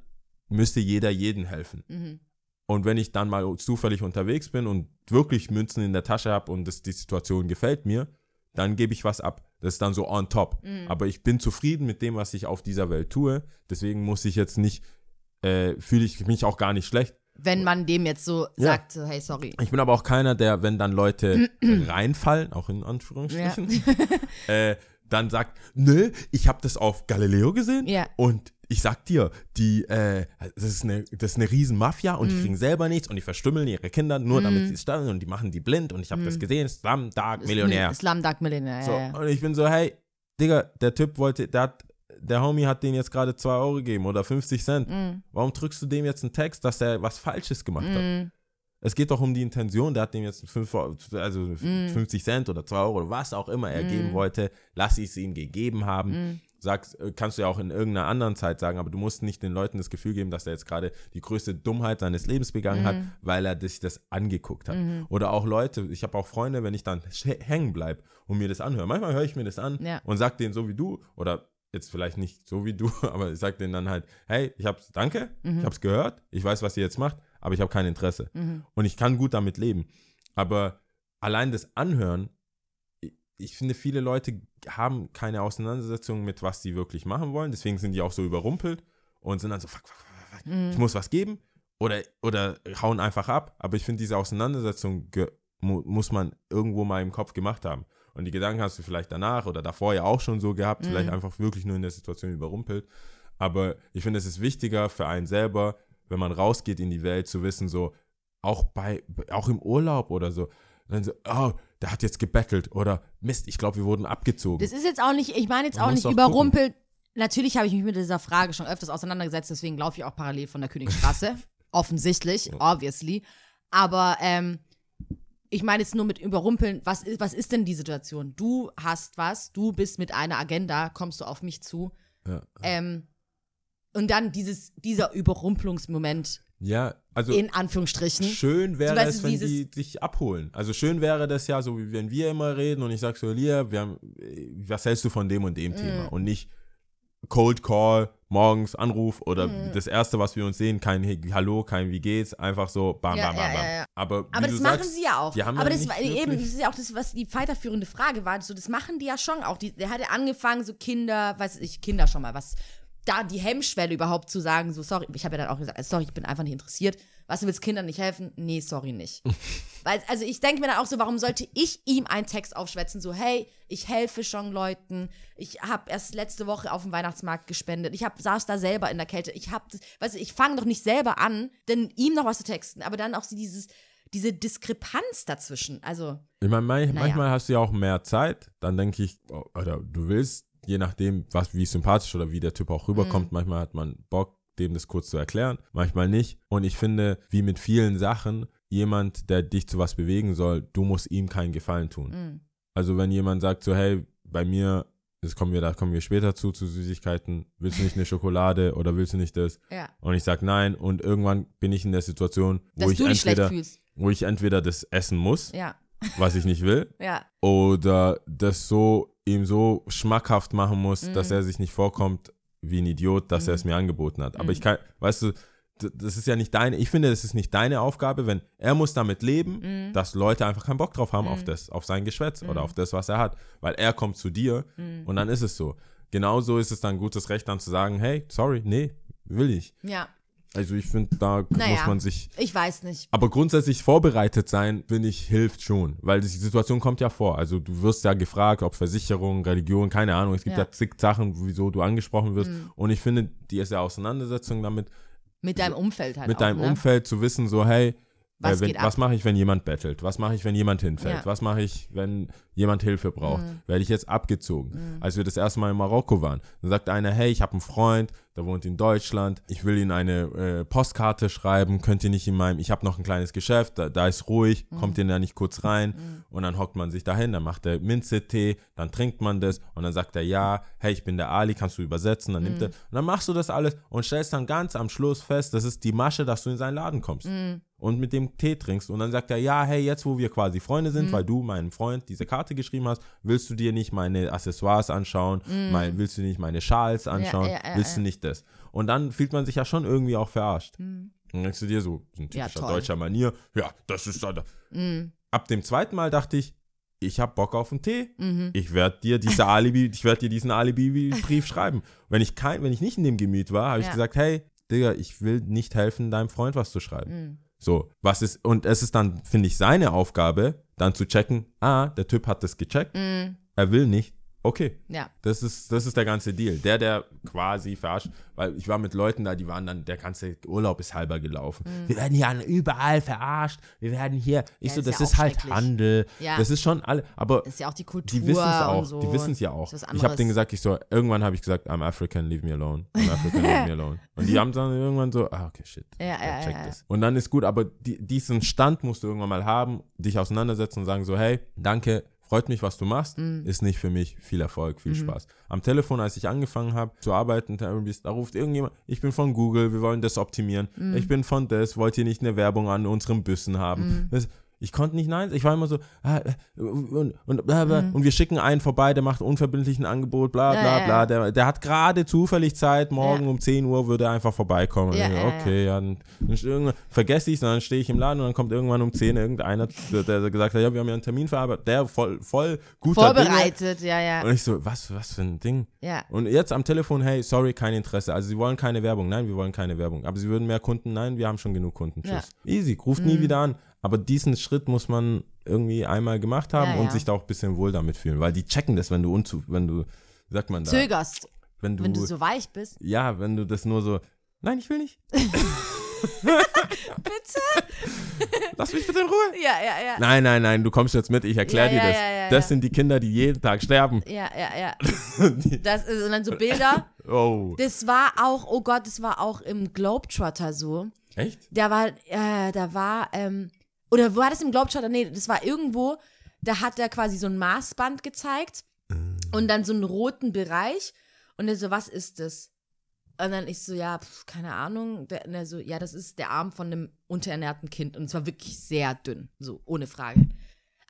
müsste jeder jeden helfen. Mhm. Und wenn ich dann mal zufällig unterwegs bin und wirklich Münzen in der Tasche habe und das, die Situation gefällt mir, dann gebe ich was ab. Das ist dann so on top. Mhm. Aber ich bin zufrieden mit dem, was ich auf dieser Welt tue. Deswegen muss ich jetzt nicht, äh, fühle ich mich auch gar nicht schlecht. Wenn man dem jetzt so Ja. sagt, so, hey, sorry. Ich bin aber auch keiner, der, wenn dann Leute reinfallen, auch in Anführungsstrichen, äh, dann sagt, nö, ich habe das auf Galileo gesehen Ja. und ich sag dir, die, äh, das ist eine, das ist eine riesen Mafia Mhm. und die kriegen selber nichts und die verstümmeln ihre Kinder nur, damit sie es stellen und die machen die blind und ich habe das gesehen, Slam Dark Millionär. Islam Dark Millionär. So, Ja, ja. und ich bin so, hey, Digga, der Typ wollte, der hat, der Homie hat denen jetzt gerade 2 Euro gegeben oder 50 Cent. Mhm. Warum drückst du dem jetzt einen Text, dass er was Falsches gemacht hat? Es geht doch um die Intention, der hat dem jetzt fünf, also Mhm. 50 Cent oder 2 Euro oder was auch immer er geben wollte, lass ich es ihm gegeben haben. Mhm. Sagst, äh, kannst du ja auch in irgendeiner anderen Zeit sagen, aber du musst nicht den Leuten das Gefühl geben, dass er jetzt gerade die größte Dummheit seines Lebens begangen hat, Mhm. weil er sich das angeguckt hat. Oder auch Leute, ich habe auch Freunde, wenn ich dann hängen bleibe und mir das anhöre. Manchmal höre ich mir das an Ja. und sag denen so wie du oder jetzt vielleicht nicht so wie du, aber ich sag denen dann halt, hey, ich hab's, danke, Mhm. ich hab's gehört, ich weiß, was ihr jetzt macht, aber ich habe kein Interesse. Und ich kann gut damit leben. Aber allein das Anhören, ich, finde, viele Leute haben keine Auseinandersetzung mit, was sie wirklich machen wollen. Deswegen sind die auch so überrumpelt und sind dann so, fuck, fuck, fuck, fuck, ich muss was geben. Oder, oder hauen einfach ab. Aber ich finde, diese Auseinandersetzung mu muss man irgendwo mal im Kopf gemacht haben. Und die Gedanken hast du vielleicht danach oder davor ja auch schon so gehabt, vielleicht einfach wirklich nur in der Situation überrumpelt. Aber ich finde, es ist wichtiger für einen selber, wenn man rausgeht in die Welt, zu wissen, so, auch bei, auch im Urlaub oder so, dann so, oh, der hat jetzt gebettelt oder Mist, ich glaube, wir wurden abgezogen. Das ist jetzt auch nicht, ich meine jetzt Man auch nicht überrumpelt. Natürlich habe ich mich mit dieser Frage schon öfters auseinandergesetzt, deswegen laufe ich auch parallel von der Königsstraße. Offensichtlich, obviously. Aber ähm, ich meine jetzt nur mit überrumpeln, was ist, was ist denn die Situation? Du hast was, du bist mit einer Agenda, kommst du auf mich zu. Ja. Ähm, und dann dieses, dieser Überrumpelungsmoment, Ja, also in Anführungsstrichen. schön wäre es, wenn die dich abholen. Also schön wäre das ja, so wie wenn wir immer reden und ich sag so, Lia, wir haben, äh, was hältst du von dem und Mm. dem Thema? Und nicht Cold Call, morgens Anruf oder Mm. das erste, was wir uns sehen, kein hey, Hallo, kein Wie geht's, einfach so bam, Ja, bam, bam, ja, bam. ja, ja. Aber, Aber das machen sagst, sie ja auch. Aber das war eben, das ist ja auch das, was die weiterführende Frage war. So, das machen die ja schon auch. Die, der hat ja angefangen, so Kinder, weiß ich, Kinder schon mal, was da die Hemmschwelle überhaupt zu sagen, so sorry, ich habe ja dann auch gesagt, sorry, ich bin einfach nicht interessiert. Was du willst Kindern nicht helfen? Nee, sorry nicht. Weil, also ich denke mir dann auch so, warum sollte ich ihm einen Text aufschwätzen, so, hey, ich helfe schon Leuten, ich habe erst letzte Woche auf dem Weihnachtsmarkt gespendet, ich hab, saß da selber in der Kälte, ich habe, weißt du, ich fange doch nicht selber an, denn ihm noch was zu texten, aber dann auch dieses, diese Diskrepanz dazwischen, also, Ich meine, manch, Naja. manchmal hast du ja auch mehr Zeit, dann denke ich, oh, oder du willst, je nachdem, was, wie sympathisch oder wie der Typ auch rüberkommt, Mhm. manchmal hat man Bock, dem das kurz zu erklären, manchmal nicht. Und ich finde, wie mit vielen Sachen, jemand, der dich zu was bewegen soll, du musst ihm keinen Gefallen tun. mh, Also wenn jemand sagt so, hey, bei mir, das kommen wir, da kommen wir später zu, zu Süßigkeiten, willst du nicht eine Schokolade oder willst du nicht das? ja, Und ich sag nein und irgendwann bin ich in der Situation, wo dass ich entweder, fühlst, wo ich entweder das essen muss, ja, was ich nicht will, ja, oder das so ihm so schmackhaft machen muss, Mhm. dass er sich nicht vorkommt wie ein Idiot, dass er es mir angeboten hat. Mhm. Aber ich kann, weißt du, das ist ja nicht deine, ich finde, das ist nicht deine Aufgabe, wenn er muss damit leben, Mhm. dass Leute einfach keinen Bock drauf haben auf das, auf sein Geschwätz oder auf das, was er hat, weil er kommt zu dir Mhm. und dann ist es so. Genauso ist es dann gutes Recht dann zu sagen, hey, sorry, nee, will ich. ja, Also ich finde, da Naja. muss man sich ich weiß nicht. aber grundsätzlich vorbereitet sein, finde ich, hilft schon. Weil die Situation kommt ja vor. Also du wirst ja gefragt, ob Versicherung, Religion, keine Ahnung. Es gibt ja, Ja. zig Sachen, wieso du angesprochen wirst. Mhm. Und ich finde, die ist ja Auseinandersetzung damit, Mit deinem Umfeld halt mit auch, deinem ne? Umfeld zu wissen, so, hey, Was äh, wenn, was mache ich, wenn jemand bettelt? Was mache ich, wenn jemand hinfällt? Ja. Was mache ich, wenn jemand Hilfe braucht? Mhm. Werde ich jetzt abgezogen? Als wir das erste Mal in Marokko waren, dann sagt einer, hey, ich habe einen Freund, der wohnt in Deutschland, ich will ihm eine äh, Postkarte schreiben, könnt ihr nicht in meinem, ich habe noch ein kleines Geschäft, da, da ist ruhig, Mhm. kommt ihr da nicht kurz rein? Und dann hockt man sich dahin, dann macht er Minze-Tee, dann trinkt man das und dann sagt er, ja, hey, ich bin der Ali, kannst du übersetzen? Dann nimmt er, und dann machst du das alles und stellst dann ganz am Schluss fest, das ist die Masche, dass du in seinen Laden kommst und mit dem Tee trinkst. Und dann sagt er, ja, hey, jetzt wo wir quasi Freunde Mhm. sind, weil du meinem Freund diese Karte geschrieben hast, willst du dir nicht meine Accessoires anschauen, mein, willst du nicht meine Schals anschauen, Mhm. ja, ja, willst ja. du nicht das? Und dann fühlt man sich ja schon irgendwie auch verarscht. Mhm. Und dann denkst du dir so, in Ja, typischer deutscher Manier, ja, das ist da. da. Mhm. Ab dem zweiten Mal dachte ich, ich habe Bock auf einen Tee. Mhm. Ich werde dir diese Alibi, ich werde dir diesen Alibi-Brief schreiben. Wenn ich kein, wenn ich nicht in dem Gemüt war, habe ich Ja. gesagt, hey, Digga, ich will nicht helfen, deinem Freund was zu schreiben. Mhm. So, was ist, und es ist dann, finde ich, seine Aufgabe, dann zu checken, ah, der Typ hat das gecheckt, Mhm. er will nicht, okay. Ja. Das ist, das ist der ganze Deal. Der, der quasi verarscht, weil ich war mit Leuten da, die waren dann, der ganze Urlaub ist halber gelaufen. Wir werden hier an- überall verarscht, wir werden hier, ich Ja, so, ist das ja ist halt. Handel, Ja. das ist schon alle, aber Das ist ja auch die Kultur. die wissen es auch, so. die wissen es ja auch. Ist Ich habe denen gesagt, ich so, irgendwann habe ich gesagt, I'm African, leave me alone. I'm African, leave me alone. Und die haben dann irgendwann so, ah, okay, shit. Ja, ja, check ja, ja. das. Und dann ist gut, aber die, diesen Stand musst du irgendwann mal haben, dich auseinandersetzen und sagen so, hey, danke, freut mich, was du machst, Mhm. ist nicht für mich, viel Erfolg, viel Spaß. Am Telefon, als ich angefangen habe zu arbeiten, da ruft irgendjemand, ich bin von Google, wir wollen das optimieren, Mhm. ich bin von das, wollt ihr nicht eine Werbung an unseren Büssen haben? Das, ich konnte nicht nein, ich war immer so, ah, äh, und, und, bla, bla, und wir schicken einen vorbei, der macht unverbindlich ein Angebot, bla Mhm. Bla ja, bla, ja. der, der hat gerade zufällig Zeit, morgen Ja. um 10 Uhr würde er einfach vorbeikommen. Okay, ja, dann, dann vergesse ich es, dann stehe ich im Laden und dann kommt irgendwann um 10 irgendeiner, der, gesagt hat, ja, wir haben ja einen Termin verarbeitet, der voll, voll guter Dinge. Vorbereitet, ja, ja. Und ich so, was, was für ein Ding? Ja. Und jetzt am Telefon, hey, sorry, kein Interesse. Also sie wollen keine Werbung. Nein, wir wollen keine Werbung. Aber sie würden mehr Kunden. Nein, wir haben schon genug Kunden. Mhm. Tschüss. Easy, ruft nie wieder an. Aber diesen Schritt muss man irgendwie einmal gemacht haben Ja, und ja. sich da auch ein bisschen wohl damit fühlen. Weil die checken das, wenn du unzu, wenn du, sagt man da, Zögerst. wenn du, Wenn du so weich bist. ja, wenn du das nur so, nein, ich will nicht, Bitte? lass mich bitte in Ruhe. Ja, ja, ja. Nein, nein, nein, du kommst jetzt mit, ich erkläre Ja, dir das. ja, ja, das sind die Kinder, die jeden Tag sterben. Ja, ja, ja. Das ist, und dann so Bilder. Oh. Das war auch, oh Gott, das war auch im Globetrotter so. Echt? Da war, äh, da war, ähm, oder war das im Globetrotter? Nee, das war irgendwo, da hat er quasi so ein Maßband gezeigt und dann so einen roten Bereich und er so, was ist das? Und dann ich so, ja, pf, keine Ahnung. Der, und er so, ja, das ist der Arm von einem unterernährten Kind und es war wirklich sehr dünn, so ohne Frage.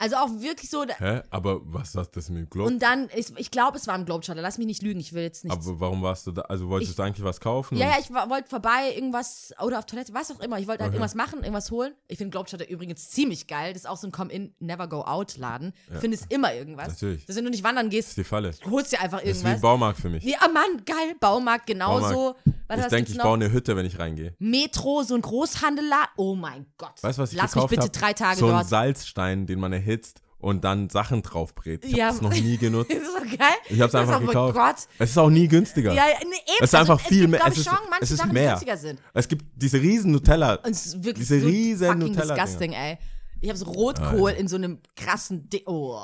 Also auch wirklich so, Hä? Aber was hat das mit Globe? und dann, ich, ich glaube, es war im Globetrotter, lass mich nicht lügen, ich will jetzt nicht Aber warum warst du da? Also wolltest Ich- du eigentlich was kaufen? Ja, ja, ich wollte vorbei, irgendwas, oder auf Toilette, was auch immer. Ich wollte halt Okay. irgendwas machen, irgendwas holen. Ich finde Globetrotter übrigens ziemlich geil. Das ist auch so ein Come-In, Never-Go-Out-Laden. Du findest immer irgendwas. Natürlich. Dass wenn du nicht wandern Das gehst, ist die Falle. Das holst dir einfach ist wie ein irgendwas. Baumarkt für mich. Ja, Mann, geil. Baumarkt, genauso. Warte, ich was denke, ich noch? baue eine Hütte, wenn ich reingehe. Metro, so ein Großhandelladen. Oh mein Gott. Weißt du, was ich Lass gekauft mich bitte hab? drei Tage So ein dort. Salzstein, den man erhitzt und dann Sachen drauf brät. Ich Ja. habe es noch nie genutzt. Das ist so geil. Ich habe es Das einfach ist- gekauft. Oh mein Gott. Es ist auch nie günstiger. Ja, ja, nee, eben. Es ist einfach also, viel es gibt, mehr. glaub Es ich, ist, schon manche es ist Sachen, die mehr. günstiger sind. Es gibt diese riesen Nutella. Und es ist wirklich Diese so riesen fucking Nutella-Dinger. disgusting, ey. Ich habe so Rotkohl in so einem krassen Di Oh,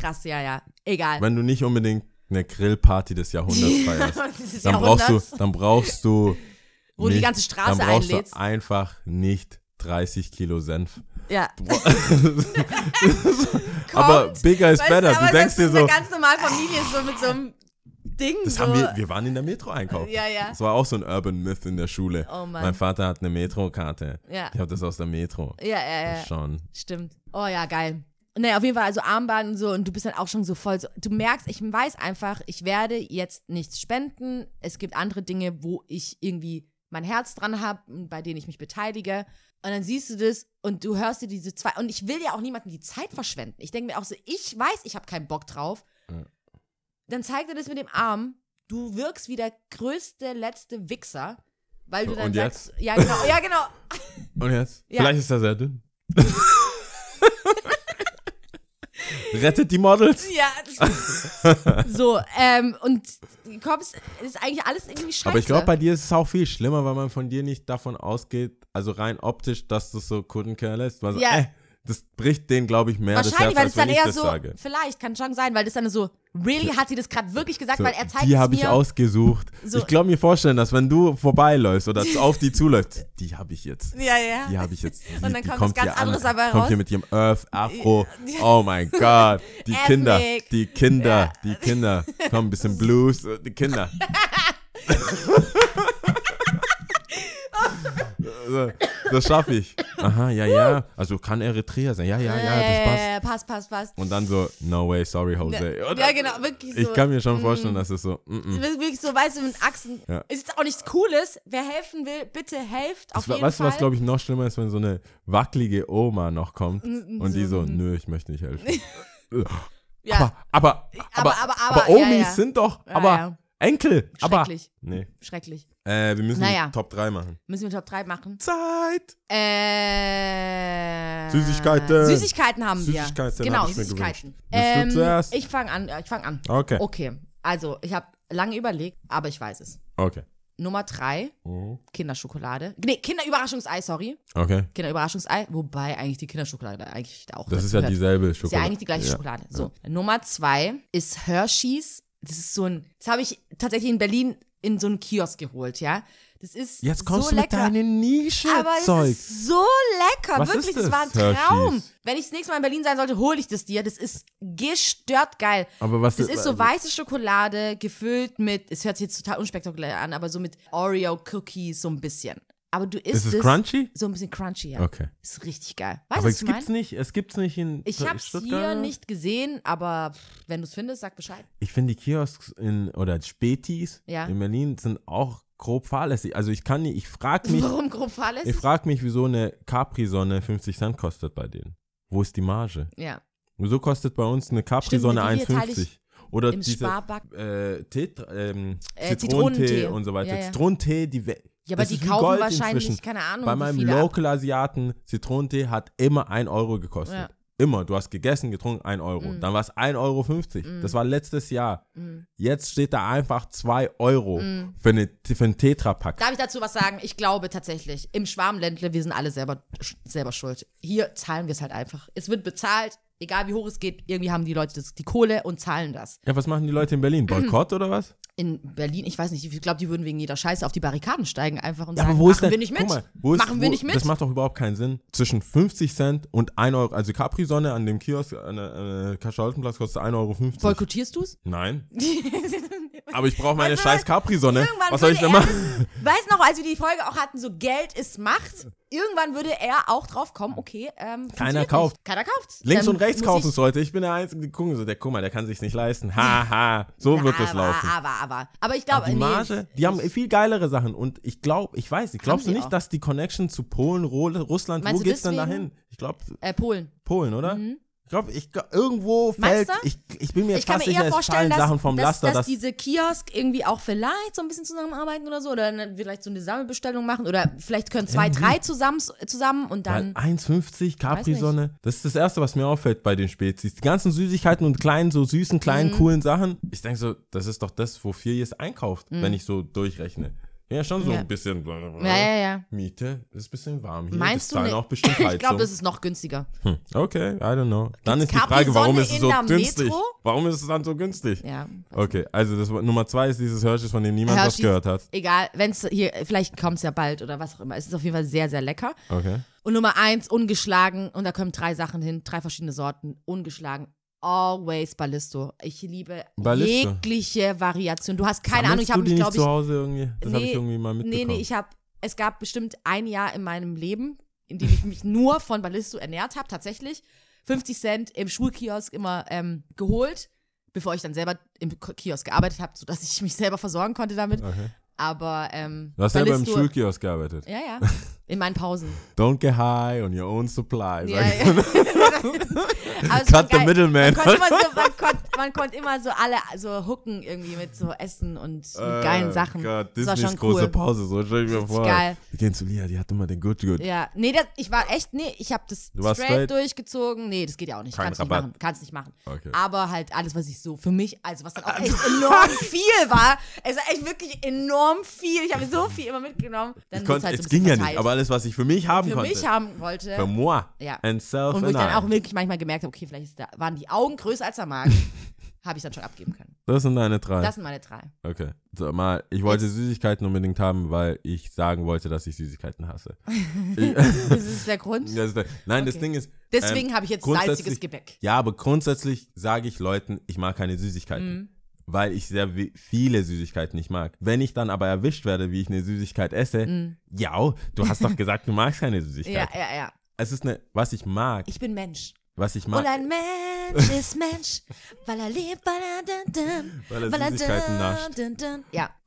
krass, ja, ja. Egal. Wenn du nicht unbedingt eine Grillparty des Jahrhunderts feierst, Dieses dann brauchst du, dann brauchst du wo du die nicht- ganze Straße dann brauchst einlädst. du einfach nicht 30 Kilo Senf. Ja. Aber bigger is Weißt better. Du denkst das dir ist so, eine ganz normale Familie, so mit so einem Ding. das so. haben wir, wir waren in der Metro einkaufen. Ja, ja. Das war auch so ein Urban Myth in der Schule. Oh Mann. Mein Vater hat eine Metro-Karte. Ja. Ich habe das aus der Metro. Ja, ja, ja. Schon. Stimmt. Oh ja, geil. Naja, auf jeden Fall, also Armband und so, und du bist dann auch schon so voll so. Du merkst, ich weiß einfach, ich werde jetzt nichts spenden. Es gibt andere Dinge, wo ich irgendwie mein Herz dran habe, bei denen ich mich beteilige. Und dann siehst du das und du hörst dir diese zwei. Und ich will ja auch niemandem die Zeit verschwenden. Ich denke mir auch so, ich weiß, ich habe keinen Bock drauf. Ja. Dann zeigt er das mit dem Arm. Du wirkst wie der größte, letzte Wichser. Weil du dann Und sagst, ja genau, ja genau. Und jetzt? Ja. Vielleicht ist er sehr dünn. Rettet die Models. Ja, das- so, ähm, und kommst, ist eigentlich alles irgendwie scheiße. Aber ich glaube, bei dir ist es auch viel schlimmer, weil man von dir nicht davon ausgeht, also rein optisch, dass du so less. Also, Ja. äh, das bricht denen, glaube ich, mehr das Wahrscheinlich, Herz, weil als es dann eher das so, sage. vielleicht, kann schon sein, weil das dann so, really, hat sie das gerade wirklich gesagt, So, weil er zeigt die habe ich ausgesucht. So. Ich glaube mir vorstellen, dass wenn du vorbeiläufst oder auf die zuläufst, die habe ich jetzt. Ja, ja. Die habe ich jetzt. Die, Und dann kommt kommt ganz hier anderes an, dabei kommt raus. hier mit ihrem Earth Afro. Oh mein Gott. Die. Kinder, die Kinder, Ja. die Kinder. Komm, ein bisschen Blues, die Kinder. Das schaffe ich. Aha, ja, ja. Also kann Eritrea sein. Ja, ja, ja, das passt. Ja, passt, passt, passt. Und dann so, no way, sorry, Jose. Oder? Ja, genau, wirklich so. Ich kann mir schon vorstellen, dass es so, mm, mm. Wirklich so, weißt du, mit Achsen. Ja. Ist auch nichts Cooles. Wer helfen will, bitte helft. Auf Das, jeden weißt du, was, glaube ich, noch schlimmer ist, wenn so eine wackelige Oma noch kommt und die so, nö, ich möchte nicht helfen. ja. aber, aber, aber, aber, aber, aber, Omis sind doch, aber. Enkel, aber. Schrecklich. Nee. Schrecklich. Äh, wir müssen Naja. Top 3 machen. Müssen wir Top 3 machen? Zeit! Äh, Süßigkeiten. Süßigkeiten haben wir. Süßigkeiten genau, ich Süßigkeiten. zuerst? Ich fange an. ja, Ich fange an. Okay. Okay. Also, ich habe lange überlegt, aber ich weiß es. Okay. Nummer 3, Mhm. Kinderschokolade. Nee, Kinderüberraschungsei, sorry. Okay. Kinderüberraschungsei, wobei eigentlich die Kinderschokolade eigentlich auch Das ist ja gehört. dieselbe Ist ja Schokolade. eigentlich die gleiche Ja. Schokolade. So, Nummer zwei ist Hershey's. Das ist so ein, das habe ich tatsächlich in Berlin in so einen Kiosk geholt, ja. Das ist Jetzt kommst so du mit lecker. deinem Nische aber Zeug. ist so lecker, Was wirklich, ist das das, war ein Traum. Hershey's? Wenn ich das nächste Mal in Berlin sein sollte, hole ich das dir. Das ist gestört geil. Aber was Das ist so äh, weiße Schokolade gefüllt mit, es hört sich jetzt total unspektakulär an, aber so mit Oreo-Cookies so ein bisschen. Aber du isst Ist es crunchy? So ein bisschen crunchy, ja. Okay. Ist richtig geil. Weißt du, Aber was es ich gibt's meine? nicht, es gibt's nicht in Ich hab's Stuttgart. hier nicht gesehen, aber wenn du es findest, sag Bescheid. Ich finde die Kiosks in, oder Spätis Ja. in Berlin sind auch grob fahrlässig. Also ich kann nicht, ich frag mich, Warum grob fahrlässig? ich frag mich, wieso eine Capri-Sonne 50 Cent kostet bei denen. Wo ist die Marge? ja. Wieso kostet bei uns eine Capri-Sonne Stimmt, die hier teile 1,50? ich Oder diese äh, Tee, ähm, Äh, Zitronentee Zitronentee. und so weiter. Ja, ja. Zitronentee, die Ja, aber das die kaufen Gold wahrscheinlich, inzwischen. keine Ahnung, Bei meinem. Local-Asiaten, Zitronentee hat immer 1 Euro gekostet. Ja. Immer. Du hast gegessen, getrunken, 1 Euro. Mm. Dann war es 1,50 Euro. Das war letztes Jahr. Jetzt steht da einfach 2 Euro Mm. für, eine, für einen Tetrapack. Darf ich dazu was sagen? Ich glaube tatsächlich, im Schwarmländle, wir sind alle selber, selber schuld. Hier zahlen wir es halt einfach. Es wird bezahlt, egal wie hoch es geht, irgendwie haben die Leute das, die Kohle und zahlen das. Ja, was machen die Leute in Berlin? Boykott oder was? In Berlin, ich weiß nicht, ich glaube, die würden wegen jeder Scheiße auf die Barrikaden steigen einfach und Ja, sagen, aber wo ist machen denn, wir nicht mit. Mal, wo ist, machen wir wo, nicht mit. Das macht doch überhaupt keinen Sinn. Zwischen 50 Cent und 1 Euro, also Capri-Sonne an dem Kiosk, an der äh, Karl-Scholten-Platz kostet 1,50 Euro. Boykottierst du es? Nein. Aber ich brauche meine du scheiß? Capri-Sonne. Was soll ich denn machen? Weißt noch, als wir die Folge auch hatten, so Geld ist Macht. Irgendwann würde er auch drauf kommen, okay, ähm, funktioniert kauft. Nicht. Keiner kauft. Links Dann und rechts kaufen ich- es Leute. Ich bin der Einzige, die gucken so, der guck mal, der kann sich's nicht leisten. Haha, so wird es laufen. Aber, aber, aber ich glaube, die Marge, die haben viel geilere Sachen und ich glaube, ich weiß nicht, glaubst du nicht, auch. dass die Connection zu Polen, Russland, Meinst wo geht's denn dahin? Ich glaube, äh, Polen. Polen, oder? Ich glaube, ich, irgendwo Meinst fällt, du? ich, ich bin mir Ich fast mir sicher, eher es fallen dass, Sachen vom dass, Laster, dass dass, diese Kiosk irgendwie auch vielleicht so ein bisschen zusammenarbeiten oder so. Oder ne- vielleicht so eine Sammelbestellung machen. Oder vielleicht können zwei, Irgendwie. drei zusammen, zusammen und dann. 1,50 Capri-Sonne, das ist das Erste, was mir auffällt bei den Spezies. Die ganzen Süßigkeiten und kleinen, so süßen, kleinen, Mhm. coolen Sachen. Ich denke so, das ist doch das, wofür ihr es einkauft, wenn ich so durchrechne. Ja, schon so. Ja. ein bisschen Ja, ja, ja. Miete, ist ein bisschen warm hier. Meinst du ne- auch bestimmt Ich glaube, das ist noch günstiger. Hm, Okay, I don't know. Dann ist die Frage, warum ist es so günstig? Metro? Warum ist es dann so günstig? Ja. Okay, also das Nummer zwei ist dieses Hershey's, von dem niemand was Hershey's, gehört hat. Egal, wenn es hier, vielleicht kommt es ja bald oder was auch immer. Es ist auf jeden Fall sehr, sehr lecker. Okay. Und Nummer eins, ungeschlagen. Und da kommen drei Sachen hin, drei verschiedene Sorten. Ungeschlagen. Always Ballisto. Ich liebe Ballisto. jegliche Variation. Du hast keine Ahnung, Sammelst ich habe mich, nicht glaube ich. zu Hause irgendwie? Das habe ich Nee, irgendwie mal mitbekommen. Nee, nee, ich habe, es gab bestimmt ein Jahr in meinem Leben, in dem ich mich nur von Ballisto ernährt habe, tatsächlich. 50 Cent im Schulkiosk immer ähm, geholt, bevor ich dann selber im Kiosk gearbeitet habe, sodass ich mich selber versorgen konnte damit. Okay. Aber ähm, Du hast selber im Schulkiosk gearbeitet. Ja, ja. In meinen Pausen. Don't get high on your own supply. Ja, ja. War Cut the middleman. Man konnte, immer so, man, man konnte immer so alle so hooken irgendwie mit so Essen und mit geilen Sachen. Oh Gott, das war schon große cool. Pause, so stell ich mir vor. geil. Wir gehen zu Lia, die hat immer den Good Good. Ja, nee, das, ich war echt, nee, ich habe das straight, straight? durchgezogen. Nee, das geht ja auch nicht. Kein Kannst nicht machen. Kannst nicht machen. Okay. Aber halt alles, was ich so für mich, also was dann auch echt enorm viel war. Es war echt wirklich enorm viel. Ich habe so viel immer mitgenommen. Dann Ich konnte, halt so es ging ja nicht, aber alles, was ich für mich haben für konnte. mich haben wollte. für moi Ja. and self Und wo ich dann auch wirklich manchmal gemerkt habe, okay, vielleicht da, waren die Augen größer als der Magen. habe ich dann schon abgeben können. Das sind deine drei. Das sind meine drei. okay. So, mal, ich wollte Jetzt- Süßigkeiten unbedingt haben, weil ich sagen wollte, dass ich Süßigkeiten hasse. ich, Das ist der Grund. das ist der, nein, das Okay. Ding ist. Deswegen ähm, habe ich jetzt salziges Gebäck. Ja, aber grundsätzlich sage ich Leuten, ich mag keine Süßigkeiten. Mhm. Weil ich sehr viele Süßigkeiten nicht mag. Wenn ich dann aber erwischt werde, wie ich eine Süßigkeit esse, ja, du hast doch gesagt, du magst keine Mhm. Ja, Süßigkeit. ja, ja. Es ist eine, was ich mag, Ich bin Mensch. was ich mag. Und ein Mensch ist Mensch, weil er lebt, weil er dun, dun, Weil er Süßigkeiten nascht. dun, dun. Ja,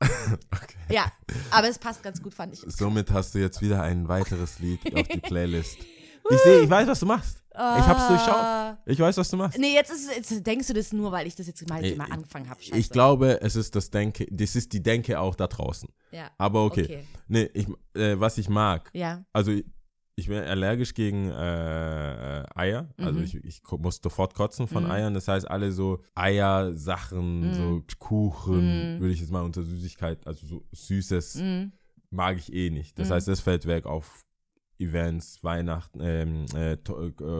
Okay. ja. Aber es passt ganz gut, fand ich. Somit hast du jetzt wieder ein weiteres Lied auf die Playlist. Ich sehe, ich weiß, was du machst. Ich hab's durchschaut. Ich weiß, was du machst. Nee, jetzt, ist, jetzt denkst du das nur, weil ich das jetzt mal, mal angefangen habe. Ich glaube, es ist das Denke, das ist die Denke auch da draußen. Ja. Aber okay. Okay. Nee, ich, äh, was ich mag, Ja. also ich, bin allergisch gegen äh, Eier. Also Mhm. ich, ich muss sofort kotzen von Mhm. Eiern. Das heißt, alle so Eiersachen, Mhm. so Kuchen, Mhm. würde ich jetzt mal unter Süßigkeit, also so Süßes, Mhm. mag ich eh nicht. Das Mhm. heißt, das fällt weg auf Events, Weihnachten, ähm, äh, äh,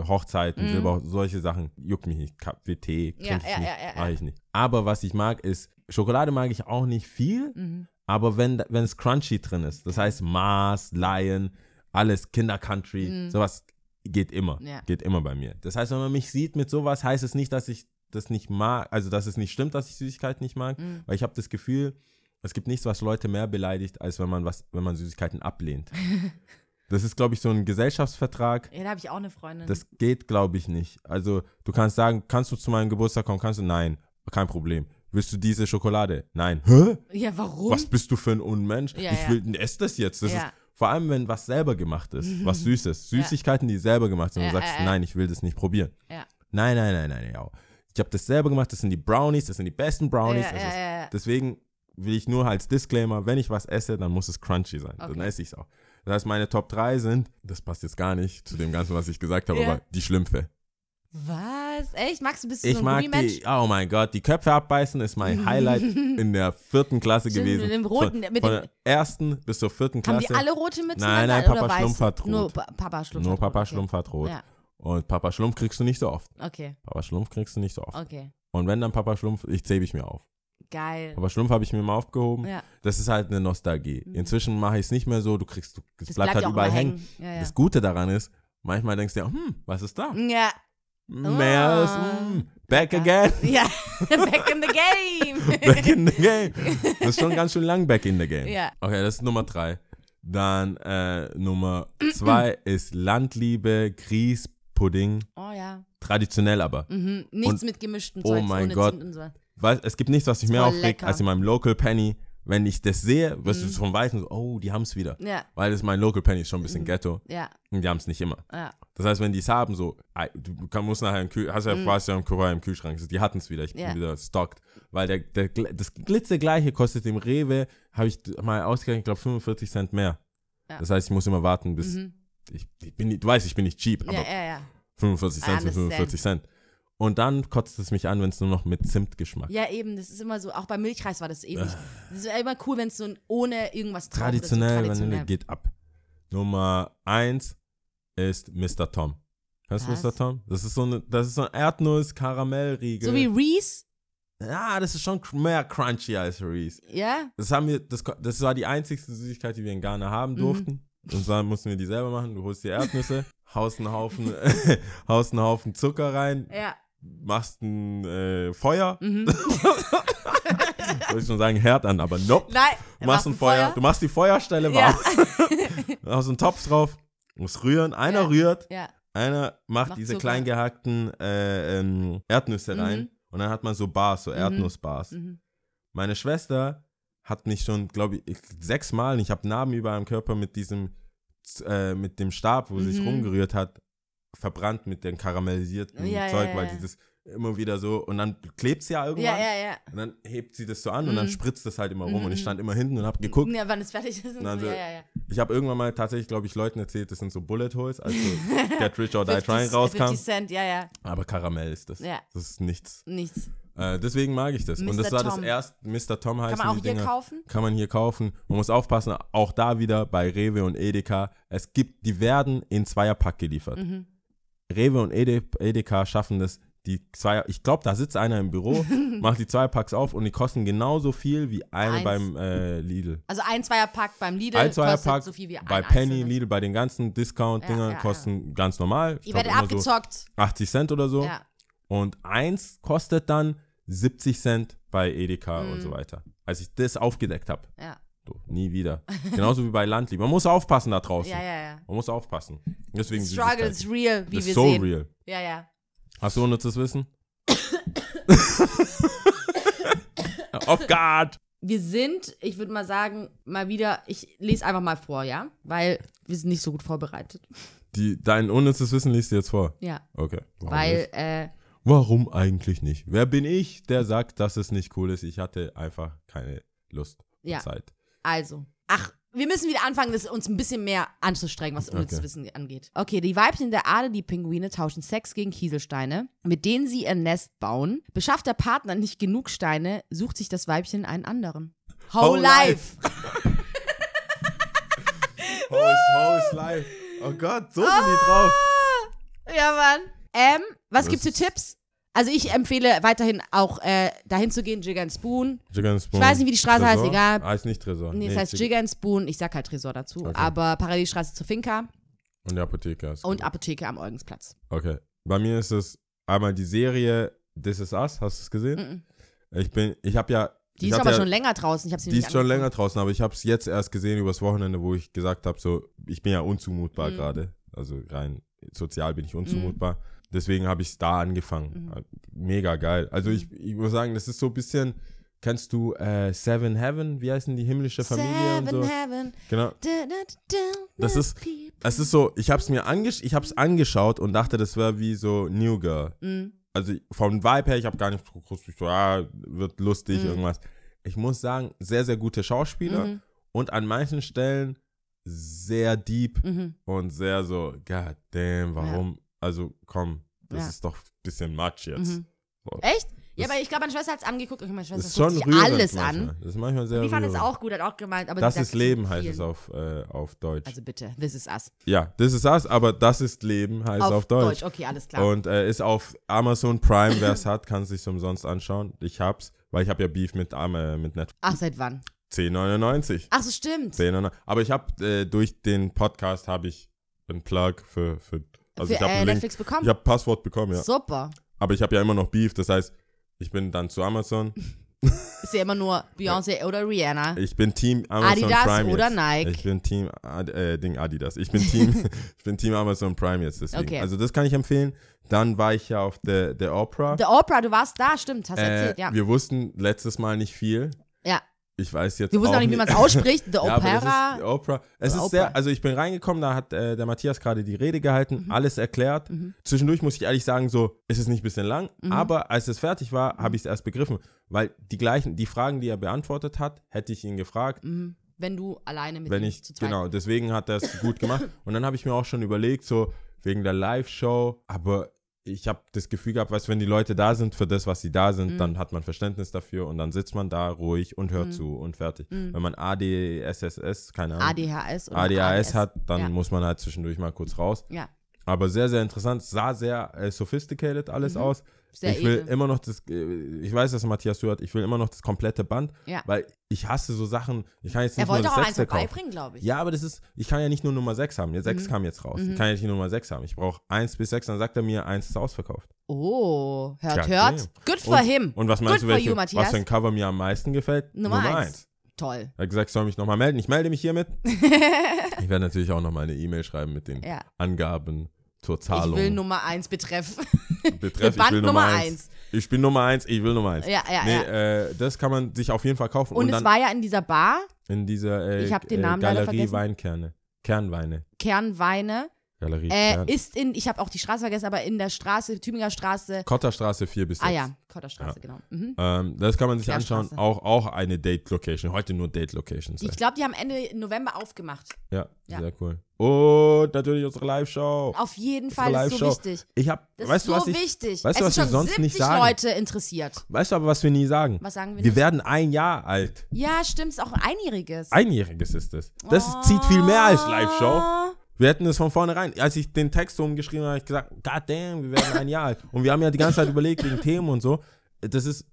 Hochzeiten, Mhm. Silber, solche Sachen juckt mich nicht. Kaffee, Tee, Ja, ja, nicht, ja, mach ich nicht. Aber was ich mag ist, Schokolade mag ich auch nicht viel, Mhm. aber wenn wenn es crunchy drin ist, das heißt Mars, Lion, alles Kinder Country, Mhm. sowas geht immer, geht immer bei mir. Das heißt, wenn man mich sieht mit sowas, heißt es nicht, dass ich das nicht mag, also dass es nicht stimmt, dass ich Süßigkeiten nicht mag, Mhm. weil ich habe das Gefühl, es gibt nichts, was Leute mehr beleidigt, als wenn man was, wenn man Süßigkeiten ablehnt. das ist, glaube ich, so ein Gesellschaftsvertrag. Ja, da habe ich auch eine Freundin. Das geht, glaube ich, nicht. Also, du kannst sagen, kannst du zu meinem Geburtstag kommen? Kannst du? Nein, kein Problem. Willst du diese Schokolade? Nein. Hä? ja, warum? Was bist du für ein Unmensch? Ja, ich ja. will, ess das jetzt. Das Ja. ist, vor allem, wenn was selber gemacht ist, was Süßes. Süßigkeiten, die selber gemacht sind. Und du sagst, nein, ich will das nicht probieren. Ja. Nein, nein, nein, nein, ja. Ich habe das selber gemacht. Das sind die Brownies, das sind die besten Brownies. Ja, ja, ist. Deswegen will ich nur als Disclaimer, wenn ich was esse, dann muss es crunchy sein. Dann Okay. esse ich es auch. Das heißt, meine Top 3 sind, das passt jetzt gar nicht zu dem Ganzen, was ich gesagt habe, Ja. aber die Schlümpfe. Was? Echt? Magst du bist du Ich so ein mag Gummimensch? die, oh mein Gott, die Köpfe abbeißen ist mein Highlight in der vierten Klasse Stimmt, gewesen. mit dem roten- von, mit von der ersten bis zur vierten Haben Klasse. die alle rote Mützen? Nein, nein, Papa? Schlumpf hat rot. Nur pa Papa Schlumpf Nur hat Papa rot, Schlumpf hat rot. Ja, Und Papa Schlumpf kriegst du nicht so oft. okay, Papa Schlumpf kriegst du nicht so oft. okay. Und wenn dann Papa Schlumpf, ich zähle ich mir auf. Geil. Papa Schlumpf habe ich mir mal aufgehoben. Ja. Das ist halt eine Nostalgie. Inzwischen mache ich es nicht mehr so. Du kriegst, du, es Das bleibt halt ja auch überall immer hängen. Ja, ja. Das Gute daran ist, manchmal denkst du dir, hm, was ist da? ja. Mehr ist, hm, back again. ja, back in the game. Back in the game. Das ist schon ganz schön lang back in the game. Ja. Okay, das ist Nummer drei. Dann äh, Nummer zwei ist Landliebe, Grieß, Pudding. oh ja. Traditionell aber. Mhm. Nichts Und- mit gemischten oh Zeugs mein ohne Gott. So. Weil es gibt nichts, was mich mehr aufregt, lecker. als in meinem Local Penny, wenn ich das sehe, wirst du von Weitem so, oh, die haben es wieder. Ja, Weil das mein Local Penny ist schon ein Mhm. bisschen Ghetto ja, und die haben es nicht immer. ja. Das heißt, wenn die es haben, so, du musst nachher im Kühl, hast ja, warst ja im Kühl, im Kühlschrank, die hatten es wieder, ich bin Mhm. Ja. wieder stockt. Weil der, der, das glitzegleiche kostet im Rewe, habe ich mal ausgerechnet, ich glaube 45 Cent mehr. Ja. Das heißt, ich muss immer warten, bis, Mhm. ich, ich bin du weißt, ich bin nicht cheap, aber Ja, ja, ja. 45 I Cent sind understand. 45 Cent. Und dann kotzt es mich an, wenn es nur noch mit Zimtgeschmack. Ja, eben, das ist immer so, auch beim Milchreis war das ähnlich. Das ist immer cool, wenn es so ohne irgendwas drauf Traditionell, ist. So Vanille geht ab. Nummer eins ist Mr. Tom. Kennst du Was? Mr. Tom? Das ist so eine, das ist so ein Erdnuss-Karamellriegel. So wie Reese, Ja, das ist schon mehr crunchy als Reese. ja? Das haben wir, das, das war die einzigste Süßigkeit, die wir in Ghana haben Mhm. durften. Und dann mussten wir die selber machen. Du holst die Erdnüsse, haust einen Haufen, haust einen Haufen Zucker rein, Ja. Machst ein äh, Feuer. Mhm. Wollte ich schon sagen, Herd an, aber nope. Nein, Du machst ein Feuer, du machst die Feuerstelle Ja. warm. Du hast einen Topf drauf, musst rühren. Einer Ja. rührt, Ja, einer macht, Macht diese Zucker. klein gehackten äh, ähm, Erdnüsse Mhm. rein. Und dann hat man so Bars, so Erdnussbars. mhm. Meine Schwester hat mich schon, glaube ich, sechsmal, ich habe Narben überall am Körper mit diesem, äh, mit dem Stab, wo sie sich Mhm. rumgerührt hat, verbrannt mit dem karamellisierten Ja, Zeug, weil dieses immer wieder so, und dann klebt es ja irgendwann. ja, ja, ja. Und dann hebt sie das so an und dann Mhm. spritzt das halt immer rum. Und ich Mhm. stand immer hinten und habe geguckt. Ja, wann es fertig ist. Und also- ja, ja, ja. Ich habe irgendwann mal tatsächlich, glaube ich, Leuten erzählt, das sind so Bullet Holes, als so Get Rich or Die 50 Trying rauskam. 50 Cent, ja, ja. Aber Karamell ist das. Ja. Das ist nichts. Nichts. Äh, deswegen mag ich das. Und Mr. das war das Tom. erste, Mr. Tom heißen Kann man auch die hier Dinger. kaufen? Kann man hier kaufen. Man muss aufpassen, auch da wieder bei Rewe und Edeka. Es gibt, die werden in Zweierpack geliefert. Mhm. Rewe und Ede, Edeka schaffen das, die Zweier, ich glaube, da sitzt einer im Büro, macht die Zweierpacks auf und die kosten genauso viel wie eine Eins. beim äh, Lidl. Also ein Zweierpack beim Lidl Ein kostet Zweierpack so viel wie bei ein Penny, einzelnes. Lidl, bei den ganzen Discount-Dingern Ja, ja, kosten ganz normal. Ich Ihr glaub, werdet immer so abgezockt. 80 Cent oder so. Ja. Und eins kostet dann 70 Cent bei Edeka Mhm. und so weiter. Als ich das aufgedeckt habe, Ja. So, nie wieder. Genauso wie bei Landlieb. Man muss aufpassen da draußen. ja, ja, ja. Man muss aufpassen. Deswegen Struggle is real, wie Das wir so sehen. real. Ja, ja. Hast du unnützes Wissen? Auf guard! Wir sind, ich würde mal sagen, mal wieder, ich lese einfach mal vor, ja? Weil wir sind nicht so gut vorbereitet. Die, dein unnützes Wissen liest du jetzt vor. Ja. Okay. Warum Weil, nicht? äh, Warum eigentlich nicht? Wer bin ich, der sagt, dass es nicht cool ist? Ich hatte einfach keine Lust Ja. Zeit. Also. Ach, wir müssen wieder anfangen, das uns ein bisschen mehr anzustrengen, was unnützes Okay. Wissen angeht. Okay, die Weibchen der Aale, die Pinguine, tauschen Sex gegen Kieselsteine, mit denen sie ihr Nest bauen. Beschafft der Partner nicht genug Steine, sucht sich das Weibchen einen anderen. Whole, Whole life. How is life? Oh Gott, so sind die drauf. Ja, Mann. Ähm, was Das gibt's für Tipps? Also ich empfehle weiterhin auch äh, dahin zu gehen, Jigger and Spoon. Jigger Spoon. Ich weiß nicht, wie die Straße heißt, Tresor? egal. Heißt nicht Tresor. Nee, es heißt Jig- Jigger and Spoon. Ich sag halt Tresor dazu. Okay. Aber Parallelstraße zur Finca Und die Apotheke. Ist und gut. Apotheke am Eugensplatz. Okay. Bei mir ist es einmal die Serie This Is Us. Hast du es gesehen? Mhm. Ich bin, ich habe ja. Die ist hab aber ja, schon länger draußen. Ich habe sie Die ist schon angeguckt. länger draußen, aber ich habe es jetzt erst gesehen übers Wochenende, wo ich gesagt habe, so, ich bin ja unzumutbar Mhm. gerade. Also rein sozial bin ich unzumutbar. Deswegen habe ich es da angefangen. Mhm. Mega geil. Also ich, ich muss sagen, das ist so ein bisschen, kennst du äh, Seven Heaven? Wie heißen die himmlische Familie und Seven so? Heaven. Genau. Da, da, da, Das da, ist-. Es ist so, ich habe es mir angesch ich hab's angeschaut und dachte, das wäre wie so New Girl. Mhm. Also vom Vibe her, ich habe gar nicht groß so, ah, wird lustig, Mhm. irgendwas. Ich muss sagen, sehr, sehr gute Schauspieler Mhm. und an manchen Stellen sehr deep Mhm. und sehr so, god damn, warum? Also komm, das Ja. ist doch ein bisschen Matsch jetzt. Mhm. Echt? Ja, Das- aber ich glaube, meine Schwester hat es angeguckt und meine Schwester ist guckt sich alles manchmal. an. Das ist manchmal sehr Die fand es auch gut, hat auch gemeint, aber Das ist Leben, heißt es auf, äh, auf Deutsch. Also bitte, this is us. ja, das ist das, aber das ist Leben, heißt auf, Deutsch. okay, alles klar. Und äh, ist auf Amazon Prime, wer es hat, kann es sich umsonst anschauen. Ich hab's, weil ich habe ja Beef mit, äh, mit Netflix. Ach, seit wann? 10,99. Ach so, stimmt. 10,99. Aber ich habe äh, durch den Podcast habe ich einen Plug für, für also Für ich habe äh. Netflix bekommen? Ich habe Passwort bekommen, ja. Super. Aber ich habe ja immer noch Beef, das heißt, ich bin dann zu Amazon. Ist ja immer nur Beyoncé oder Rihanna. Ich bin Team Amazon Adidas Prime oder jetzt. Nike. Ich bin Team Ad, äh, Ding Adidas. Ich bin Team ich bin Team Amazon Prime jetzt deswegen. Okay. Also das kann ich empfehlen. Dann war ich ja auf der der Opera. The Oprah, du warst da, stimmt, hast Äh, erzählt, ja. Wir wussten letztes Mal nicht viel. Ja. Ich weiß jetzt Wir wussten auch nicht, wie man es ausspricht. The Ja, Opera. ist Opera. Es The ist Opera. sehr, also ich bin reingekommen, da hat äh, der Matthias gerade die Rede gehalten, Mhm. alles erklärt. Zwischendurch muss ich ehrlich sagen, so, ist es nicht ein bisschen lang, Mhm. aber als es fertig war, habe ich es erst begriffen, weil die gleichen, die Fragen, die er beantwortet hat, hätte ich ihn gefragt, wenn du alleine mit wenn ihm ich, zu zweit. genau, deswegen hat er es gut gemacht. Und dann habe ich mir auch schon überlegt, so, wegen der Live-Show, aber ich habe das Gefühl gehabt, weißt, wenn die Leute da sind für das, was sie da sind, Mhm. dann hat man Verständnis dafür und dann sitzt man da ruhig und hört zu und fertig. Mhm. Wenn man ADSSS, keine Ahnung, ADHS oder ADHS hat, dann Ja. muss man halt zwischendurch mal kurz raus. Ja, Aber sehr, sehr interessant. Sah sehr äh, sophisticated alles aus. Mhm. sehr ich will edel. immer noch das, äh, ich weiß, dass Matthias hört, ich will immer noch das komplette Band, Ja. weil ich hasse so Sachen, ich kann jetzt Er nicht nur wollte das auch eins sechste kaufen. vorbeibringen, glaube ich. Ja, aber das ist, ich kann ja nicht nur Nummer 6 haben. Jetzt 6 kam jetzt raus. Ich kann ja nicht nur Nummer 6 haben. Ich brauche 1 bis 6, dann sagt er mir, 1 ist ausverkauft. Oh, hört, Ja, hört. damn. Good for und, him. Und was meinst Good du, welche, you, was für ein Cover mir am meisten gefällt? Nummer eins. eins. Toll. Er hat gesagt, ich soll mich nochmal melden. Ich melde mich hiermit. ich werde natürlich auch nochmal eine E-Mail schreiben mit den Ja. Angaben zur Ich Zahlung. will Nummer eins betreff. Betreff, Band ich will Nummer eins. 1. Ich bin Nummer 1, ich will Nummer 1. Ja, ja, nee, ja. Äh, das kann man sich auf jeden Fall kaufen. Und, Und, es war ja in dieser Bar, in dieser äh, Ich hab den äh, Namen leider Galerie. Weinkerne. Kernweine. Kernweine, Galerie äh, ist in, ich habe auch die Straße vergessen, aber in der Straße, Tübinger Straße. Kotterstraße 4 bis 6. Ah ja, Kotterstraße, genau. Mhm. Ähm, das kann man sich anschauen. Auch, auch eine Date-Location. Heute nur Date-Locations. Ich glaube, die haben Ende November aufgemacht. Ja, Ja. sehr cool. Und natürlich unsere Live-Show. Auf jeden Fall, das ist so wichtig. Ich hab, Das weißt ist du, so was ich, wichtig. weißt du, was wir sonst 70 nicht sagen? Leute interessiert. weißt du aber, was wir nie sagen? Was sagen wir Wir nicht? werden ein Jahr alt. Ja, stimmt, ist auch ein einjähriges. Einjähriges ist es. Das ist, zieht viel mehr als Live-Show. Wir hätten es von vornherein, als ich den Text umgeschrieben habe, habe ich gesagt, God damn, wir werden ein Jahr alt. Und wir haben ja die ganze Zeit überlegt wegen Themen und so. Das ist,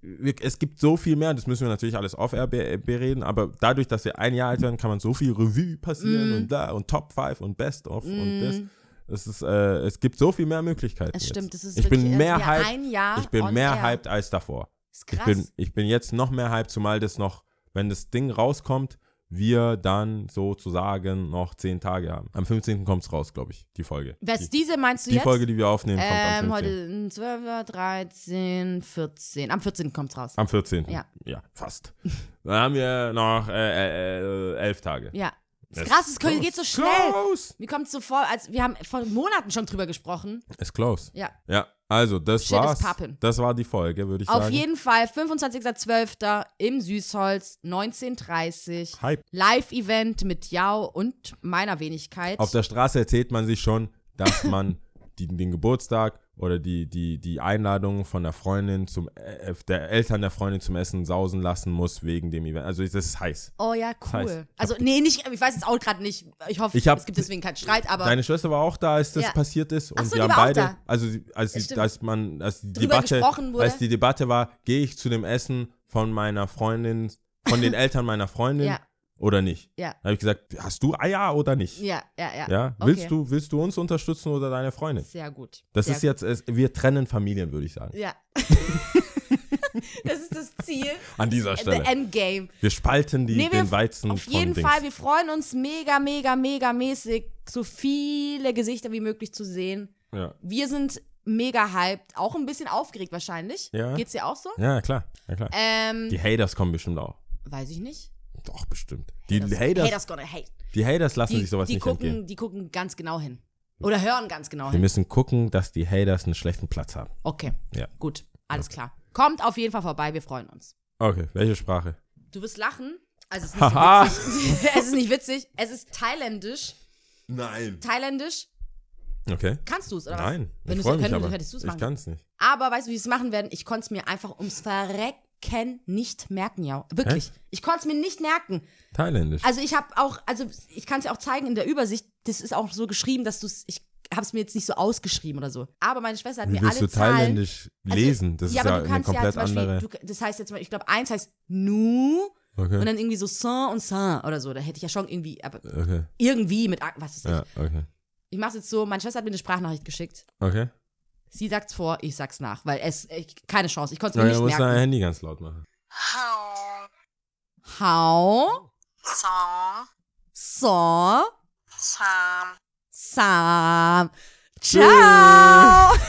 es gibt so viel mehr, das müssen wir natürlich alles off-air be- bereden, aber dadurch, dass wir ein Jahr alt werden, kann man so viel Revue passieren Mm. und da und Top 5 und Best of und das. Es, ist, äh, es gibt so viel mehr Möglichkeiten. Es stimmt, das ist ich bin mehr hyped. ein Jahr Ich bin mehr air. hyped als davor. Ist Ich krass. bin, ich bin jetzt noch mehr hyped, zumal das noch, wenn das Ding rauskommt, wir dann sozusagen noch zehn Tage haben. Am 15. kommt es raus, glaube ich, die Folge. Was, die, diese meinst du die jetzt? Folge, die wir aufnehmen, kommt ähm, am 15. heute 12, 13, 14. Am 14. kommt's raus. Am 14. Ja. Ja, fast. Dann haben wir noch äh, äh, äh, elf Tage. Ja. Das ist krass, es close. geht so schnell. Close. Mir kommt so vor, als wir haben vor Monaten schon drüber gesprochen. Ist close. Ja. Ja, also das Shit war's. Das war die Folge, würde ich Auf sagen. jeden Fall 25.12. im Süßholz, 19.30 Hype. Live-Event mit Jau und meiner Wenigkeit. Auf der Straße erzählt man sich schon, dass man die, den Geburtstag oder die, die, die Einladung von der Freundin zum äh, der Eltern der Freundin zum Essen sausen lassen muss wegen dem Event. Also das ist heiß. oh ja, cool. also, nee, nicht, ich weiß jetzt auch gerade nicht. Ich hoffe, Ich hab- es gibt deswegen keinen Streit, aber Deine Schwester war auch da, als das Ja. passiert ist. Und Ach so, die haben beide, da. also als, die, als man, als die Drüber Debatte, als die Debatte war, gehe ich zu dem Essen von meiner Freundin, von den Eltern meiner Freundin Ja. Oder nicht? ja, Da habe ich gesagt, hast du Eier oder nicht? ja, ja, ja. Ja, Okay. willst du, willst du uns unterstützen oder deine Freundin? Sehr gut. Das Sehr ist jetzt, es, wir trennen Familien, würde ich sagen. Ja. das ist das Ziel. An dieser The Stelle. Endgame. Wir spalten die, Nee, wir- den Weizen Auf jeden Dings. Fall, wir freuen uns mega, mega, mega mäßig, so viele Gesichter wie möglich zu sehen. Ja. Wir sind mega hyped, auch ein bisschen aufgeregt wahrscheinlich. Ja. Geht's dir auch so? ja, klar. Ja, klar. Ähm, Die Haters kommen bestimmt auch. weiß ich nicht. Doch, bestimmt. Die Haters, Haters, Haters gonna hate. die Haters lassen Die, sich sowas die, nicht gucken, entgehen. die gucken ganz genau hin. Oder hören ganz genau Wir hin. müssen gucken, dass die Haters einen schlechten Platz haben. Okay, Ja. gut, alles klar. Kommt auf jeden Fall vorbei, wir freuen uns. Okay, welche Sprache? Du wirst lachen. Also es ist nicht witzig. es ist nicht witzig. Es ist thailändisch. Nein. Thailändisch. Okay. Kannst du es, oder was? Nein, Wenn ich freue mich können, aber. hättest du es Ich machen kann es nicht. Aber weißt du, wie wir es machen werden? Ich konnte es mir einfach ums Verrecken nicht merken, ja. Wirklich. Ich konnte es mir nicht merken. Thailändisch. Also ich habe auch, also ich kann es ja auch zeigen in der Übersicht, das ist auch so geschrieben, dass du es, ich habe es mir jetzt nicht so ausgeschrieben oder so. Aber meine Schwester hat Wie mir alle du Zahlen... Thailändisch Also, lesen? Das ist ja aber du eine komplett zum Beispiel, andere. Du, das heißt jetzt mal, ich glaube, eins heißt nu Okay. und dann irgendwie so Saint und Saint oder so. Da hätte ich ja schon irgendwie, aber okay. irgendwie mit, was ist ich. Ja, okay. Ich mache jetzt so, meine Schwester hat mir eine Sprachnachricht geschickt. Okay. Sie sagt's vor, ich sag's nach, weil es, ich, keine Chance, ich konnte es Ja, mir du nicht musst dein merken. Handy ganz laut machen. How How, song so, Sam Sam. Ciao.